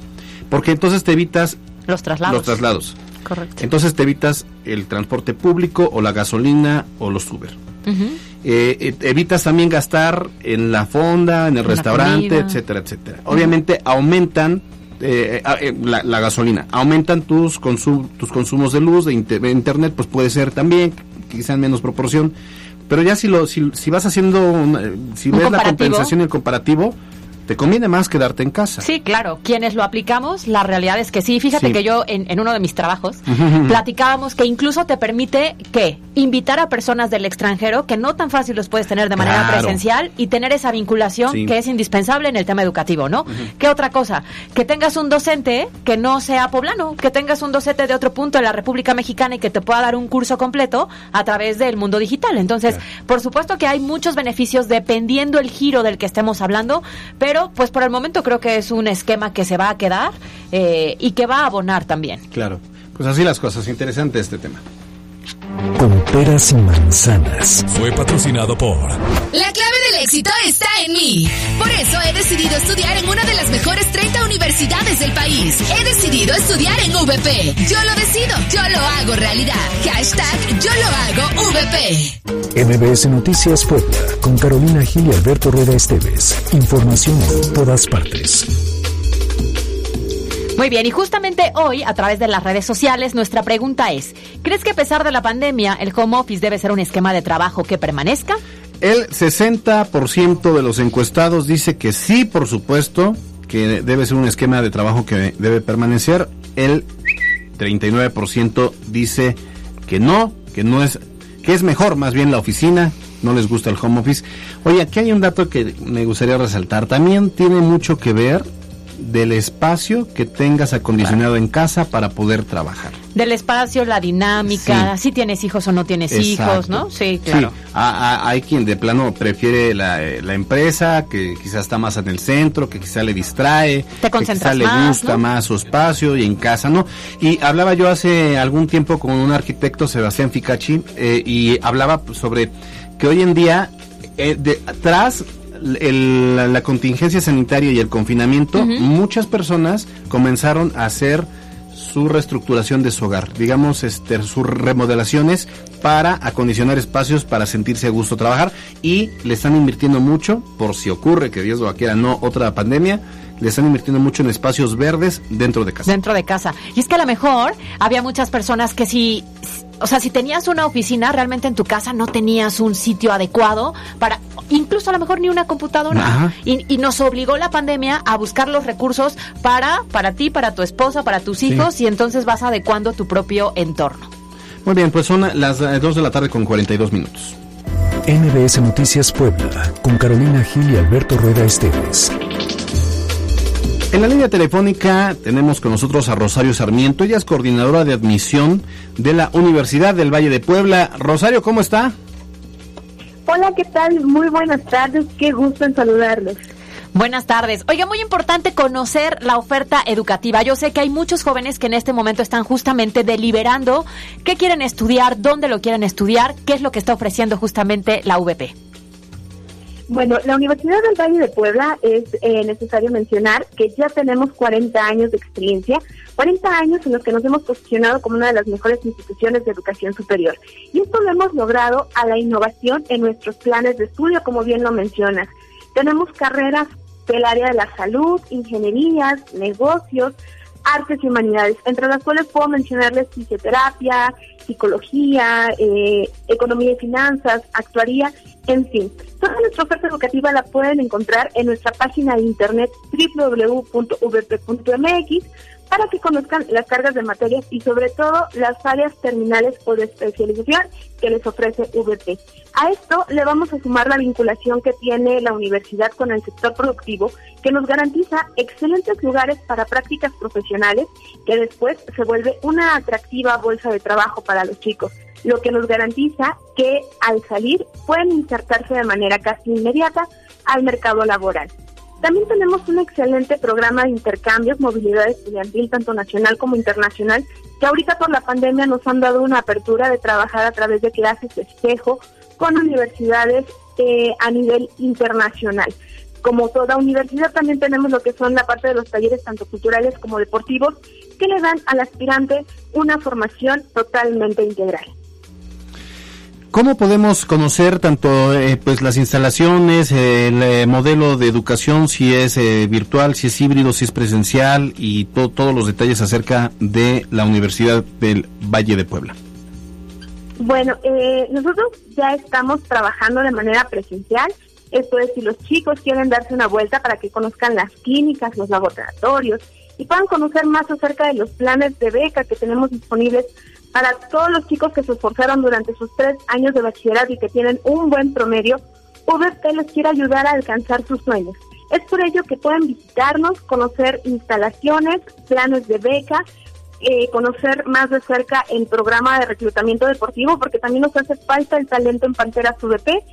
Porque entonces te evitas los traslados. Los traslados. Correcto. Entonces te evitas el transporte público o la gasolina o los Uber. Eh, eh, evitas también gastar en la fonda, en el restaurante, etcétera, etcétera. Obviamente aumentan eh, eh, la, gasolina. Aumentan tus, tus consumos de luz, de, internet, pues puede ser también, quizá en menos proporción. Pero ya si, lo, si, si vas haciendo, si ves la compensación y el comparativo, te conviene más quedarte en casa. Sí, claro. Quienes lo aplicamos, la realidad es que sí. Fíjate que yo en, uno de mis trabajos platicábamos que incluso te permite que invitar a personas del extranjero que no tan fácil los puedes tener de manera presencial y tener esa vinculación que es indispensable en el tema educativo, ¿no? ¿Qué otra cosa? Que tengas un docente que no sea poblano, que tengas un docente de otro punto de la República Mexicana y que te pueda dar un curso completo a través del mundo digital. Entonces, por supuesto que hay muchos beneficios dependiendo el giro del que estemos hablando, pero pero pues por el momento creo que es un esquema que se va a quedar eh, y que va a abonar también. Claro, pues así las cosas, interesante este tema. Con peras y manzanas. Fue patrocinado por... La clave del éxito está en mí. Por eso he decidido estudiar en una de las mejores 30 universidades del país. He decidido estudiar en VP. Yo lo decido, yo lo hago realidad. Hashtag yo lo hago VP. MBS Noticias Puebla, con Carolina Gil y Alberto Rueda Esteves. Información en todas partes. Muy bien, y justamente hoy, a través de las redes sociales, nuestra pregunta es, ¿crees que a pesar de la pandemia, el home office debe ser un esquema de trabajo que permanezca? El 60% de los encuestados dice que sí, por supuesto, que debe ser un esquema de trabajo que debe permanecer. El 39% dice que no, que no es que es mejor más bien la oficina, no les gusta el home office. Oye, aquí hay un dato que me gustaría resaltar. También tiene mucho que ver del espacio que tengas acondicionado en casa para poder trabajar. Del espacio, la dinámica, si tienes hijos o no tienes hijos, ¿no? Sí, claro. hay quien de plano prefiere la, la, empresa, que quizás está más en el centro, que quizás le distrae, Te que quizás le gusta más su espacio y en casa, ¿no? Y hablaba yo hace algún tiempo con un arquitecto, Sebastián Ficachi, eh, y hablaba sobre que hoy en día, eh, tras la, contingencia sanitaria y el confinamiento, muchas personas comenzaron a hacer su reestructuración de su hogar, digamos, este, sus remodelaciones para acondicionar espacios para sentirse a gusto trabajar y le están invirtiendo mucho, por si ocurre que Dios lo quiera, no otra pandemia, le están invirtiendo mucho en espacios verdes dentro de casa. Dentro de casa. Y es que a lo mejor había muchas personas que si o sea, si tenías una oficina, realmente en tu casa no tenías un sitio adecuado para, incluso a lo mejor ni una computadora. Y, nos obligó la pandemia a buscar los recursos para, para ti, para tu esposa, para tus hijos, y entonces vas adecuando tu propio entorno. Muy bien, pues son las 2 eh, de la tarde con 42 minutos. NBS Noticias Puebla, con Carolina Gil y Alberto Rueda Esteves. En la línea telefónica tenemos con nosotros a Rosario Sarmiento, ella es coordinadora de admisión de la Universidad del Valle de Puebla. Rosario, ¿cómo está? Hola, ¿qué tal? Muy buenas tardes, qué gusto en saludarlos. Buenas tardes. Oiga, muy importante conocer la oferta educativa. Yo sé que hay muchos jóvenes que en este momento están justamente deliberando qué quieren estudiar, dónde lo quieren estudiar, qué es lo que está ofreciendo justamente la VP. Bueno, la Universidad del Valle de Puebla es eh, necesario mencionar que ya tenemos 40 años de experiencia, 40 años en los que nos hemos posicionado como una de las mejores instituciones de educación superior. Y esto lo hemos logrado a la innovación en nuestros planes de estudio, como bien lo mencionas. Tenemos carreras del área de la salud, ingenierías, negocios, artes y humanidades, entre las cuales puedo mencionarles fisioterapia, psicología, eh, economía y finanzas, actuaría, en fin. Nuestra oferta educativa la pueden encontrar en nuestra página de internet www.vp.mx para que conozcan las cargas de materias y sobre todo las áreas terminales o de especialización que les ofrece VP. A esto le vamos a sumar la vinculación que tiene la universidad con el sector productivo, que nos garantiza excelentes lugares para prácticas profesionales, que después se vuelve una atractiva bolsa de trabajo para los chicos, lo que nos garantiza que al salir pueden insertarse de manera casi inmediata al mercado laboral. También tenemos un excelente programa de intercambios, movilidad estudiantil, tanto nacional como internacional, que ahorita por la pandemia nos han dado una apertura de trabajar a través de clases de espejo con universidades eh, a nivel internacional. Como toda universidad también tenemos lo que son la parte de los talleres tanto culturales como deportivos que le dan al aspirante una formación totalmente integral. ¿Cómo podemos conocer tanto eh, pues las instalaciones, el eh, modelo de educación, si es eh, virtual, si es híbrido, si es presencial y todos los detalles acerca de la Universidad del Valle de Puebla? Bueno, nosotros ya estamos trabajando de manera presencial. Esto es, si los chicos quieren darse una vuelta para que conozcan las clínicas, los laboratorios y puedan conocer más acerca de los planes de beca que tenemos disponibles para todos los chicos que se esforzaron durante sus tres años de bachillerato y que tienen un buen promedio, UVP les quiere ayudar a alcanzar sus sueños. Es por ello que pueden visitarnos, conocer instalaciones, planes de beca, eh, conocer más de cerca el programa de reclutamiento deportivo, porque también nos hace falta el talento en Panteras UVP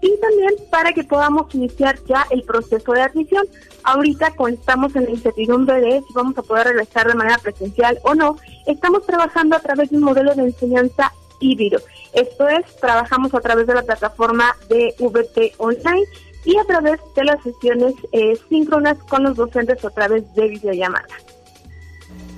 y también para que podamos iniciar ya el proceso de admisión. Ahorita, cuando estamos en la incertidumbre de si vamos a poder regresar de manera presencial o no, estamos trabajando a través de un modelo de enseñanza híbrido. Esto es, trabajamos a través de la plataforma de VP Online y a través de las sesiones eh, síncronas con los docentes a través de videollamadas.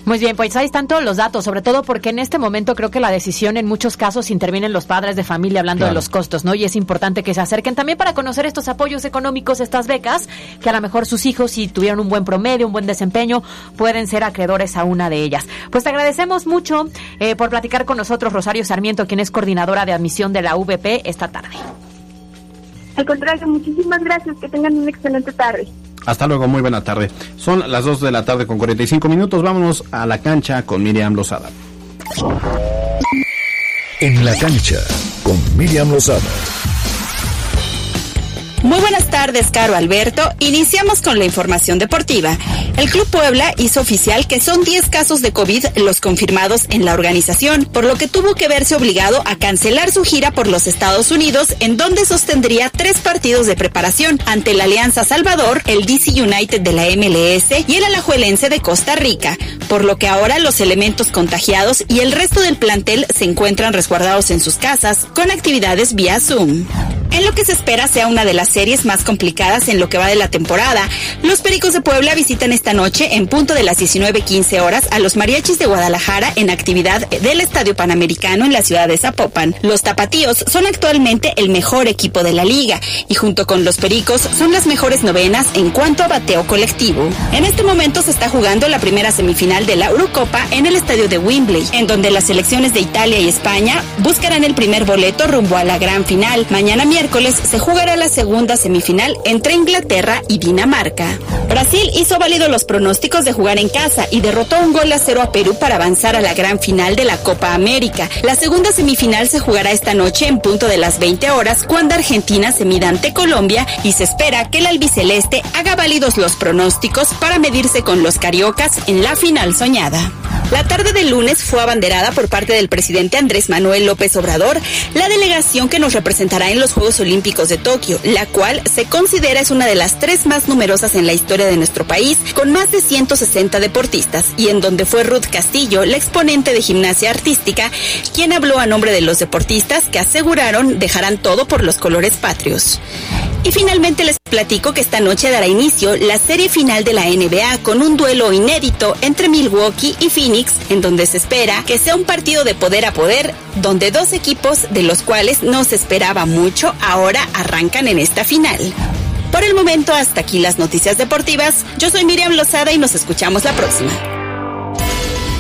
Muy bien, pues ahí están todos los datos, sobre todo porque en este momento creo que la decisión en muchos casos intervienen los padres de familia hablando de los costos, ¿no? Y es importante que se acerquen también para conocer estos apoyos económicos, estas becas, que a lo mejor sus hijos, si tuvieron un buen promedio, un buen desempeño, pueden ser acreedores a una de ellas. Pues te agradecemos mucho eh, por platicar con nosotros, Rosario Sarmiento, quien es coordinadora de admisión de la VP esta tarde. Al contrario, muchísimas gracias, que tengan una excelente tarde. Hasta luego, muy buena tarde. Son las 2 de la tarde con 45 minutos. Vámonos a la cancha con Miriam Lozada. En la cancha con Miriam Lozada. Muy buenas tardes, Caro Alberto. Iniciamos con la información deportiva. El Club Puebla hizo oficial que son 10 casos de COVID los confirmados en la organización, por lo que tuvo que verse obligado a cancelar su gira por los Estados Unidos, en donde sostendría tres partidos de preparación ante la Alianza Salvador, el DC United de la MLS y el Alajuelense de Costa Rica, por lo que ahora los elementos contagiados y el resto del plantel se encuentran resguardados en sus casas con actividades vía Zoom. En lo que se espera sea una de las series más complicadas en lo que va de la temporada, los Pericos de Puebla visitan esta noche en punto de las 19.15 horas a los Mariachis de Guadalajara en actividad del Estadio Panamericano en la ciudad de Zapopan. Los Tapatíos son actualmente el mejor equipo de la liga y junto con los Pericos son las mejores novenas en cuanto a bateo colectivo. En este momento se está jugando la primera semifinal de la Eurocopa en el estadio de Wembley, en donde las selecciones de Italia y España buscarán el primer boleto rumbo a la gran final. Mañana miércoles se jugará la segunda semifinal entre Inglaterra y Dinamarca. Brasil hizo válido los pronósticos de jugar en casa y derrotó un gol a cero a Perú para avanzar a la gran final de la Copa América. La segunda semifinal se jugará esta noche en punto de las 20 horas cuando Argentina se mida ante Colombia y se espera que el albiceleste haga válidos los pronósticos para medirse con los cariocas en la final soñada. La tarde del lunes fue abanderada por parte del presidente Andrés Manuel López Obrador la delegación que nos representará en los Juegos Olímpicos de Tokio, la cual se considera es una de las tres más numerosas en la historia de nuestro país, con más de 160 deportistas, y en donde fue Ruth Castillo, la exponente de gimnasia artística, quien habló a nombre de los deportistas que aseguraron dejarán todo por los colores patrios. Y finalmente les platico que esta noche dará inicio la serie final de la NBA con un duelo inédito entre Milwaukee y Phoenix, en donde se espera que sea un partido de poder a poder, donde dos equipos de los cuales no se esperaba mucho ahora arrancan en esta final. Por el momento, hasta aquí las noticias deportivas. Yo soy Miriam Lozada y nos escuchamos la próxima.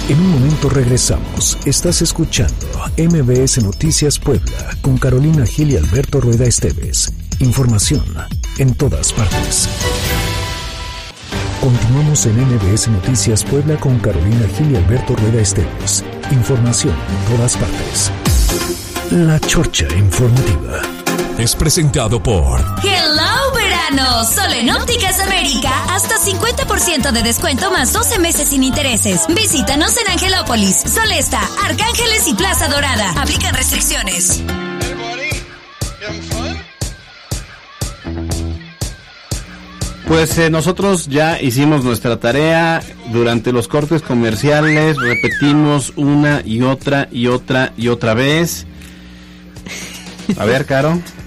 En un momento regresamos. Estás escuchando MBS Noticias Puebla con Carolina Gil y Alberto Rueda Esteves. Información en todas partes. Continuamos en MBS Noticias Puebla con Carolina Gil y Alberto Rueda Esteves. Información en todas partes. La Chorcha Informativa. Es presentado por Hello verano, solo en Ópticas América, hasta 50% de descuento más 12 meses sin intereses. Visítanos en Angelópolis, Solesta, Arcángeles y Plaza Dorada. Aplican restricciones. Pues eh, nosotros ya hicimos nuestra tarea durante los cortes comerciales, repetimos una y otra y otra y otra vez. A ver, Caro.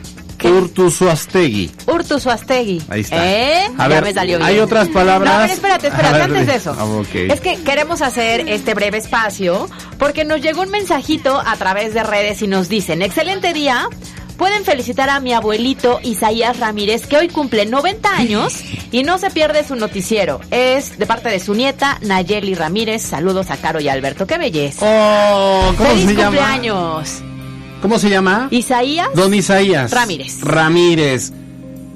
Urtuzuastegui. Urtuzuastegui. Ahí está. ¿Eh? A ya ver, me salió bien. hay otras palabras. No, a ver, espérate, espérate, A ver, antes de eso. Ah, ok. Es que queremos hacer este breve espacio porque nos llegó un mensajito a través de redes y nos dicen, excelente día. Pueden felicitar a mi abuelito Isaías Ramírez, que hoy cumple 90 años y no se pierde su noticiero. Es de parte de su nieta, Nayeli Ramírez. Saludos a Caro y Alberto. ¡Qué belleza! Oh, ¿cómo ¡Feliz se llama? ¿Cómo se llama? Isaías Don Isaías. Ramírez. Ramírez.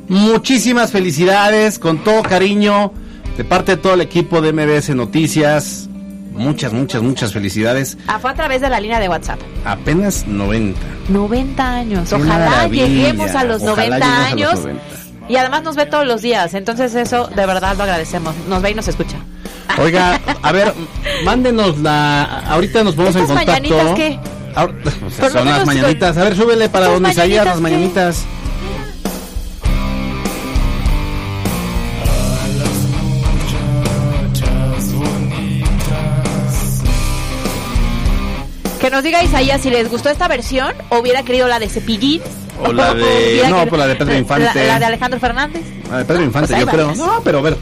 Muchísimas felicidades, con todo cariño, de parte de todo el equipo de MBS Noticias. Muchas, muchas, muchas felicidades. Ah, fue a través de la línea de WhatsApp. Apenas 90. 90 años. Ojalá lleguemos a los Ojalá 90 lleguemos a los años. 90. Y además nos ve todos los días. Entonces eso de verdad lo agradecemos. Nos ve y nos escucha. Oiga, a ver, mándenos la. Ahorita nos ponemos en ¿Estas contacto. mañanitas qué? O lo son las mañanitas. A ver, súbele para ¿Estas don Isaías las mañanitas. Que nos diga Isaías si les gustó esta versión o hubiera querido la de Cepillín. O la de- hubiera no, querido- pues la de Pedro Infante. La, la de Alejandro Fernández. A ver, Pedro Infante, Pues yo creo. No, pero a ver,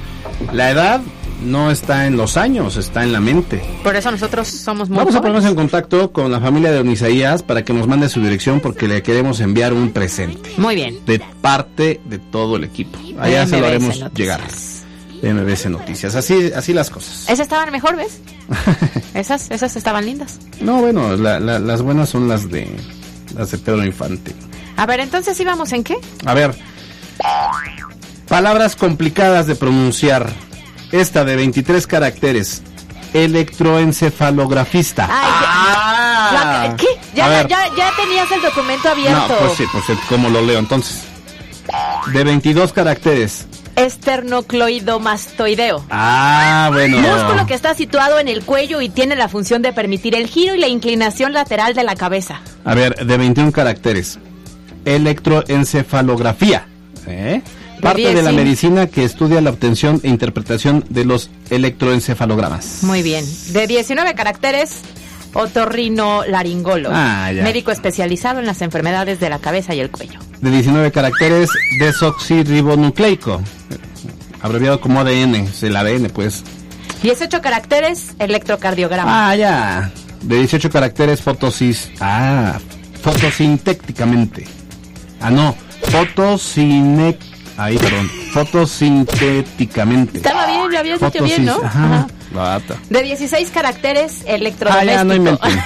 la edad no está en los años, está en la mente. Por eso nosotros somos muy Vamos a ponernos en contacto con la familia de Don Isaías para que nos mande su dirección porque le queremos enviar un presente. Muy bien. De parte de todo el equipo. Allá se lo haremos Noticias. llegar. De MBS Noticias. Así, así las cosas. Esas estaban mejor, ¿ves? esas, esas estaban lindas. No, bueno, la- la- las buenas son las de las de Pedro Infante. A ver, entonces íbamos en qué? A ver. Palabras complicadas de pronunciar. Esta de 23 caracteres. Electroencefalografista. Ay, ya- ¿Qué? Ya, ver. ya, ya tenías el documento abierto. No, pues sí, pues sí, ¿cómo lo leo entonces? De 22 caracteres. Esternocleidomastoideo. Ah, bueno. Músculo que está situado en el cuello y tiene la función de permitir el giro y la inclinación lateral de la cabeza. A ver, de 21 caracteres. Electroencefalografía. ¿eh? Parte de la sí. medicina que estudia la obtención e interpretación de los electroencefalogramas. Muy bien. De 19 caracteres, otorrinolaringólogo. Ah, ya. Médico especializado en las enfermedades de la cabeza y el cuello. De 19 caracteres, desoxirribonucleico. Abreviado como ADN, es el ADN, pues. 18 caracteres, electrocardiograma. Ah, ya. De 18 caracteres, fotosis. Ah, fotosintécticamente. Ah, no. Fotosine. Ahí, perdón. Fotosintéticamente. Estaba bien, lo habías dicho bien, ¿no? Ajá. De 16 caracteres, Ah, electrodoméstico. ya, no inventen.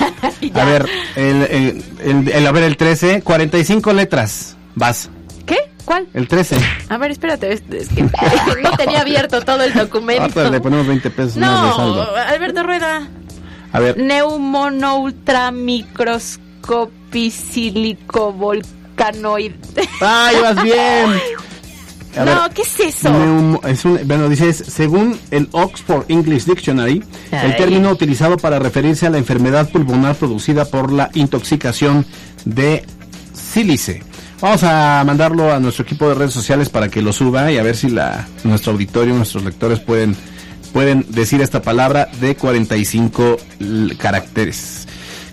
A ver, el, el, el- el- a ver, el 13, 45 letras. Vas. ¿Qué? ¿Cuál? El 13. A ver, espérate, es, es que no tenía abierto todo el documento. Ahorita le ponemos 20 pesos No. Alberto Rueda. A ver, Neumonoultramicroscopisilicovolcanoide. ¡Ay, vas bien! A no, ver, ¿qué es eso? neumo- es un- bueno, dice, es- según el Oxford English Dictionary, el término utilizado para referirse a la enfermedad pulmonar producida por la intoxicación de sílice. Vamos a mandarlo a nuestro equipo de redes sociales para que lo suba y a ver si la, nuestro auditorio, nuestros lectores pueden, pueden decir esta palabra de 45 l- caracteres.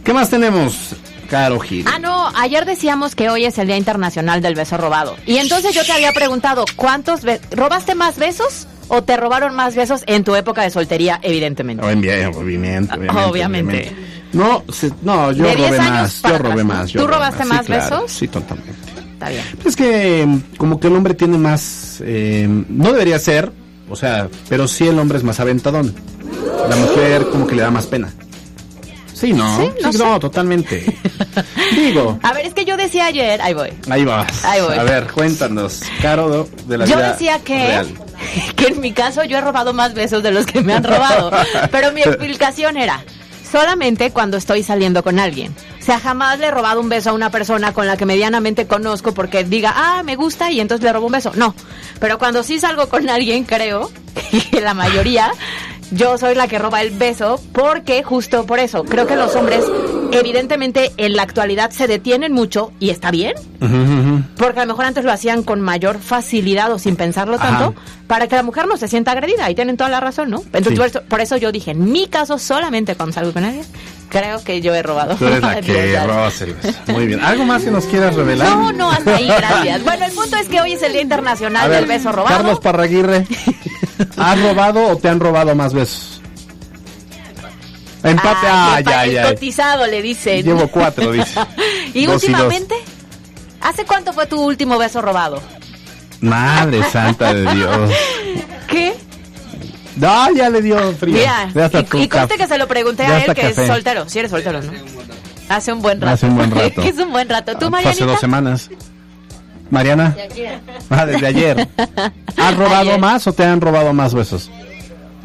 ¿Qué más tenemos, Caro Gil? Ah, no, ayer decíamos que hoy es el Día Internacional del Beso Robado. Y entonces yo te había preguntado, ¿cuántos robaste más besos o te robaron más besos en tu época de soltería, evidentemente? Envía- obviamente, obviamente, Obviamente. No, se- no, yo ¿De 10 robé más, yo robé más. ¿Tú yo robé robaste Sí, más claro, besos? Sí, totalmente. está bien. Es que mm, como que el hombre tiene más, eh, no debería ser, o sea, pero sí el hombre es más aventadón. La mujer como que le da más pena. Sí, no, Sí, no Sí, sé. no, totalmente. Digo, A ver, es que yo decía ayer, ahí voy. ahí vas. Ahí voy. A ver, cuéntanos, Caro de la Yo vida decía que, real. que en mi caso yo he robado más besos de los que me han robado. Pero mi explicación era, solamente cuando estoy saliendo con alguien. O sea, jamás le he robado un beso a una persona con la que medianamente conozco porque diga, ah, me gusta y entonces le robo un beso. No. Pero cuando sí salgo con alguien, creo que la mayoría, yo soy la que roba el beso porque justo por eso, creo que los hombres evidentemente en la actualidad se detienen mucho y está bien. Porque a lo mejor antes lo hacían con mayor facilidad o sin pensarlo Ajá. tanto, para que la mujer no se sienta agredida. Y tienen toda la razón, ¿no? Entonces, Sí. por, eso, por eso yo dije, en mi caso, solamente con alguien, creo que yo he robado. Tú eres la que Dios, robas el beso. Muy bien. ¿Algo más que nos quieras revelar? No, no, hasta ahí, gracias. Bueno, el punto es que hoy es el Día Internacional A ver, del Beso Robado. Carlos Parraguirre, ¿has robado o te han robado más besos? Empate, Ah, ay, el ay. cotizado, le dicen. Llevo cuatro, dice. ¿Y Dos y últimamente? ¿Hace cuánto fue tu último beso robado? Madre santa de Dios. ¿Qué? No, ya le dio frío. Mira, Ya está y, y conste que se lo pregunté Ya a él que café. es soltero. Si eres soltero, ¿no? Hace un buen rato. Hace un buen rato. que es un buen rato. ¿Tú, Fue Hace Marianita? dos semanas. Mariana. Ah, desde ayer. ¿Has robado Ayer. más o te han robado más besos?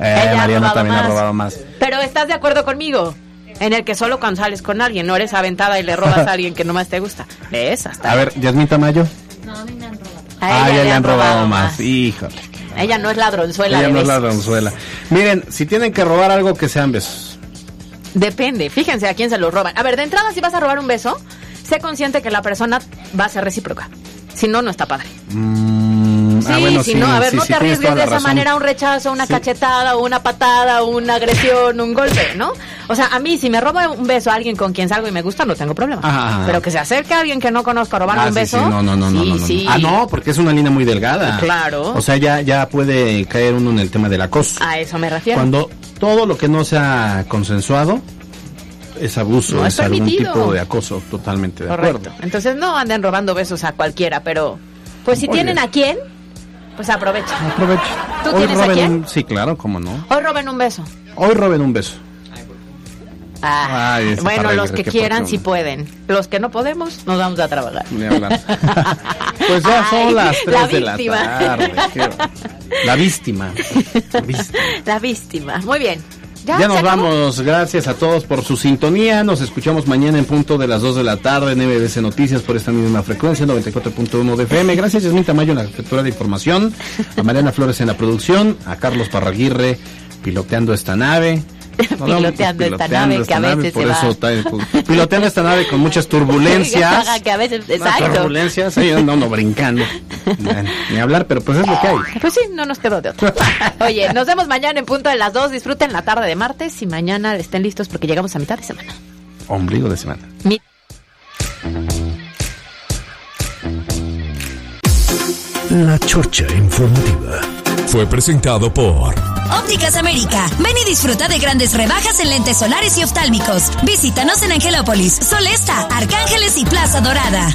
Eh, Ella ha Mariana robado también ha más. robado más. Pero ¿estás de acuerdo conmigo? En el que solo cuando sales con alguien, no eres aventada y le robas a alguien que no más te gusta. ¿Ves? Hasta A ver, Yasmín Tamayo. a Ah, ella ya le han robado más. Híjole. Ella no es ladronzuela Ella de no es la besos. donzuela. Miren, si tienen que robar algo, que sean besos. Depende, fíjense a quién se lo roban. A ver, de entrada, si vas a robar un beso, sé consciente que la persona va a ser recíproca. Si no, no está padre. Mm, Sí, ah, bueno, si sí, no, a ver, sí, no sí, te arriesgues de esa razón. manera un rechazo, una Sí. cachetada, una patada, una agresión, un golpe, ¿no? O sea, a mí, si me robo un beso a alguien con quien salgo y me gusta, no tengo problema. Ajá. Pero que se acerque a alguien que no conozco a robarme Ah, un sí, beso. sí, no, no, no, no, sí, no, no. sí. Ah, no, porque es una línea muy delgada. Claro. O sea, ya, ya puede caer uno en el tema del acoso. A eso me refiero. Cuando todo lo que no sea consensuado es abuso, No es es, algún tipo de acoso, totalmente de Correcto. acuerdo. Entonces no anden robando besos a cualquiera, pero pues si tienen a quién, pues aprovechen. Aproveche. ¿Tú Hoy tienes a roben quién? un- sí, claro, cómo no. Hoy roben un beso. Hoy roben un beso. Ah, Ay, ese bueno, los que qué quieran si pueden. Los que no podemos, nos vamos a trabajar. Pues ya son Ay, las la 3 de la tarde. La víctima. La víctima. La víctima. Muy bien. Ya, nos vamos, gracias a todos por su sintonía. Nos escuchamos mañana en punto de las 2 de la tarde en MBC Noticias por esta misma frecuencia, 94.1 de FM. Gracias, Yasmín Tamayo en la captura de información, a Mariana Flores en la producción, a Carlos Parraguirre piloteando esta nave. No, Piloteando esta nave que a veces se va. está- piloteando esta nave con muchas turbulencias. que a veces, exacto. turbulencias, sí, no, no, brincando. Bueno, ni hablar, pero pues es lo que hay. Pues sí, no nos quedó de otra. Oye, nos vemos mañana en punto de las 2. Disfruten la tarde de martes y mañana estén listos porque llegamos a mitad de semana. Ombligo de semana. Mi- La Chorcha Informativa. Fue presentado por Ópticas América. Ven y disfruta de grandes rebajas en lentes solares y oftálmicos. Visítanos en Angelópolis, Solesta, Arcángeles y Plaza Dorada.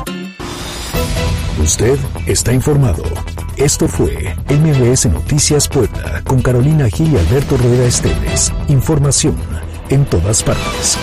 Usted está informado. Esto fue MBS Noticias Puebla con Carolina Gil y Alberto Rueda Esteves. Información en todas partes.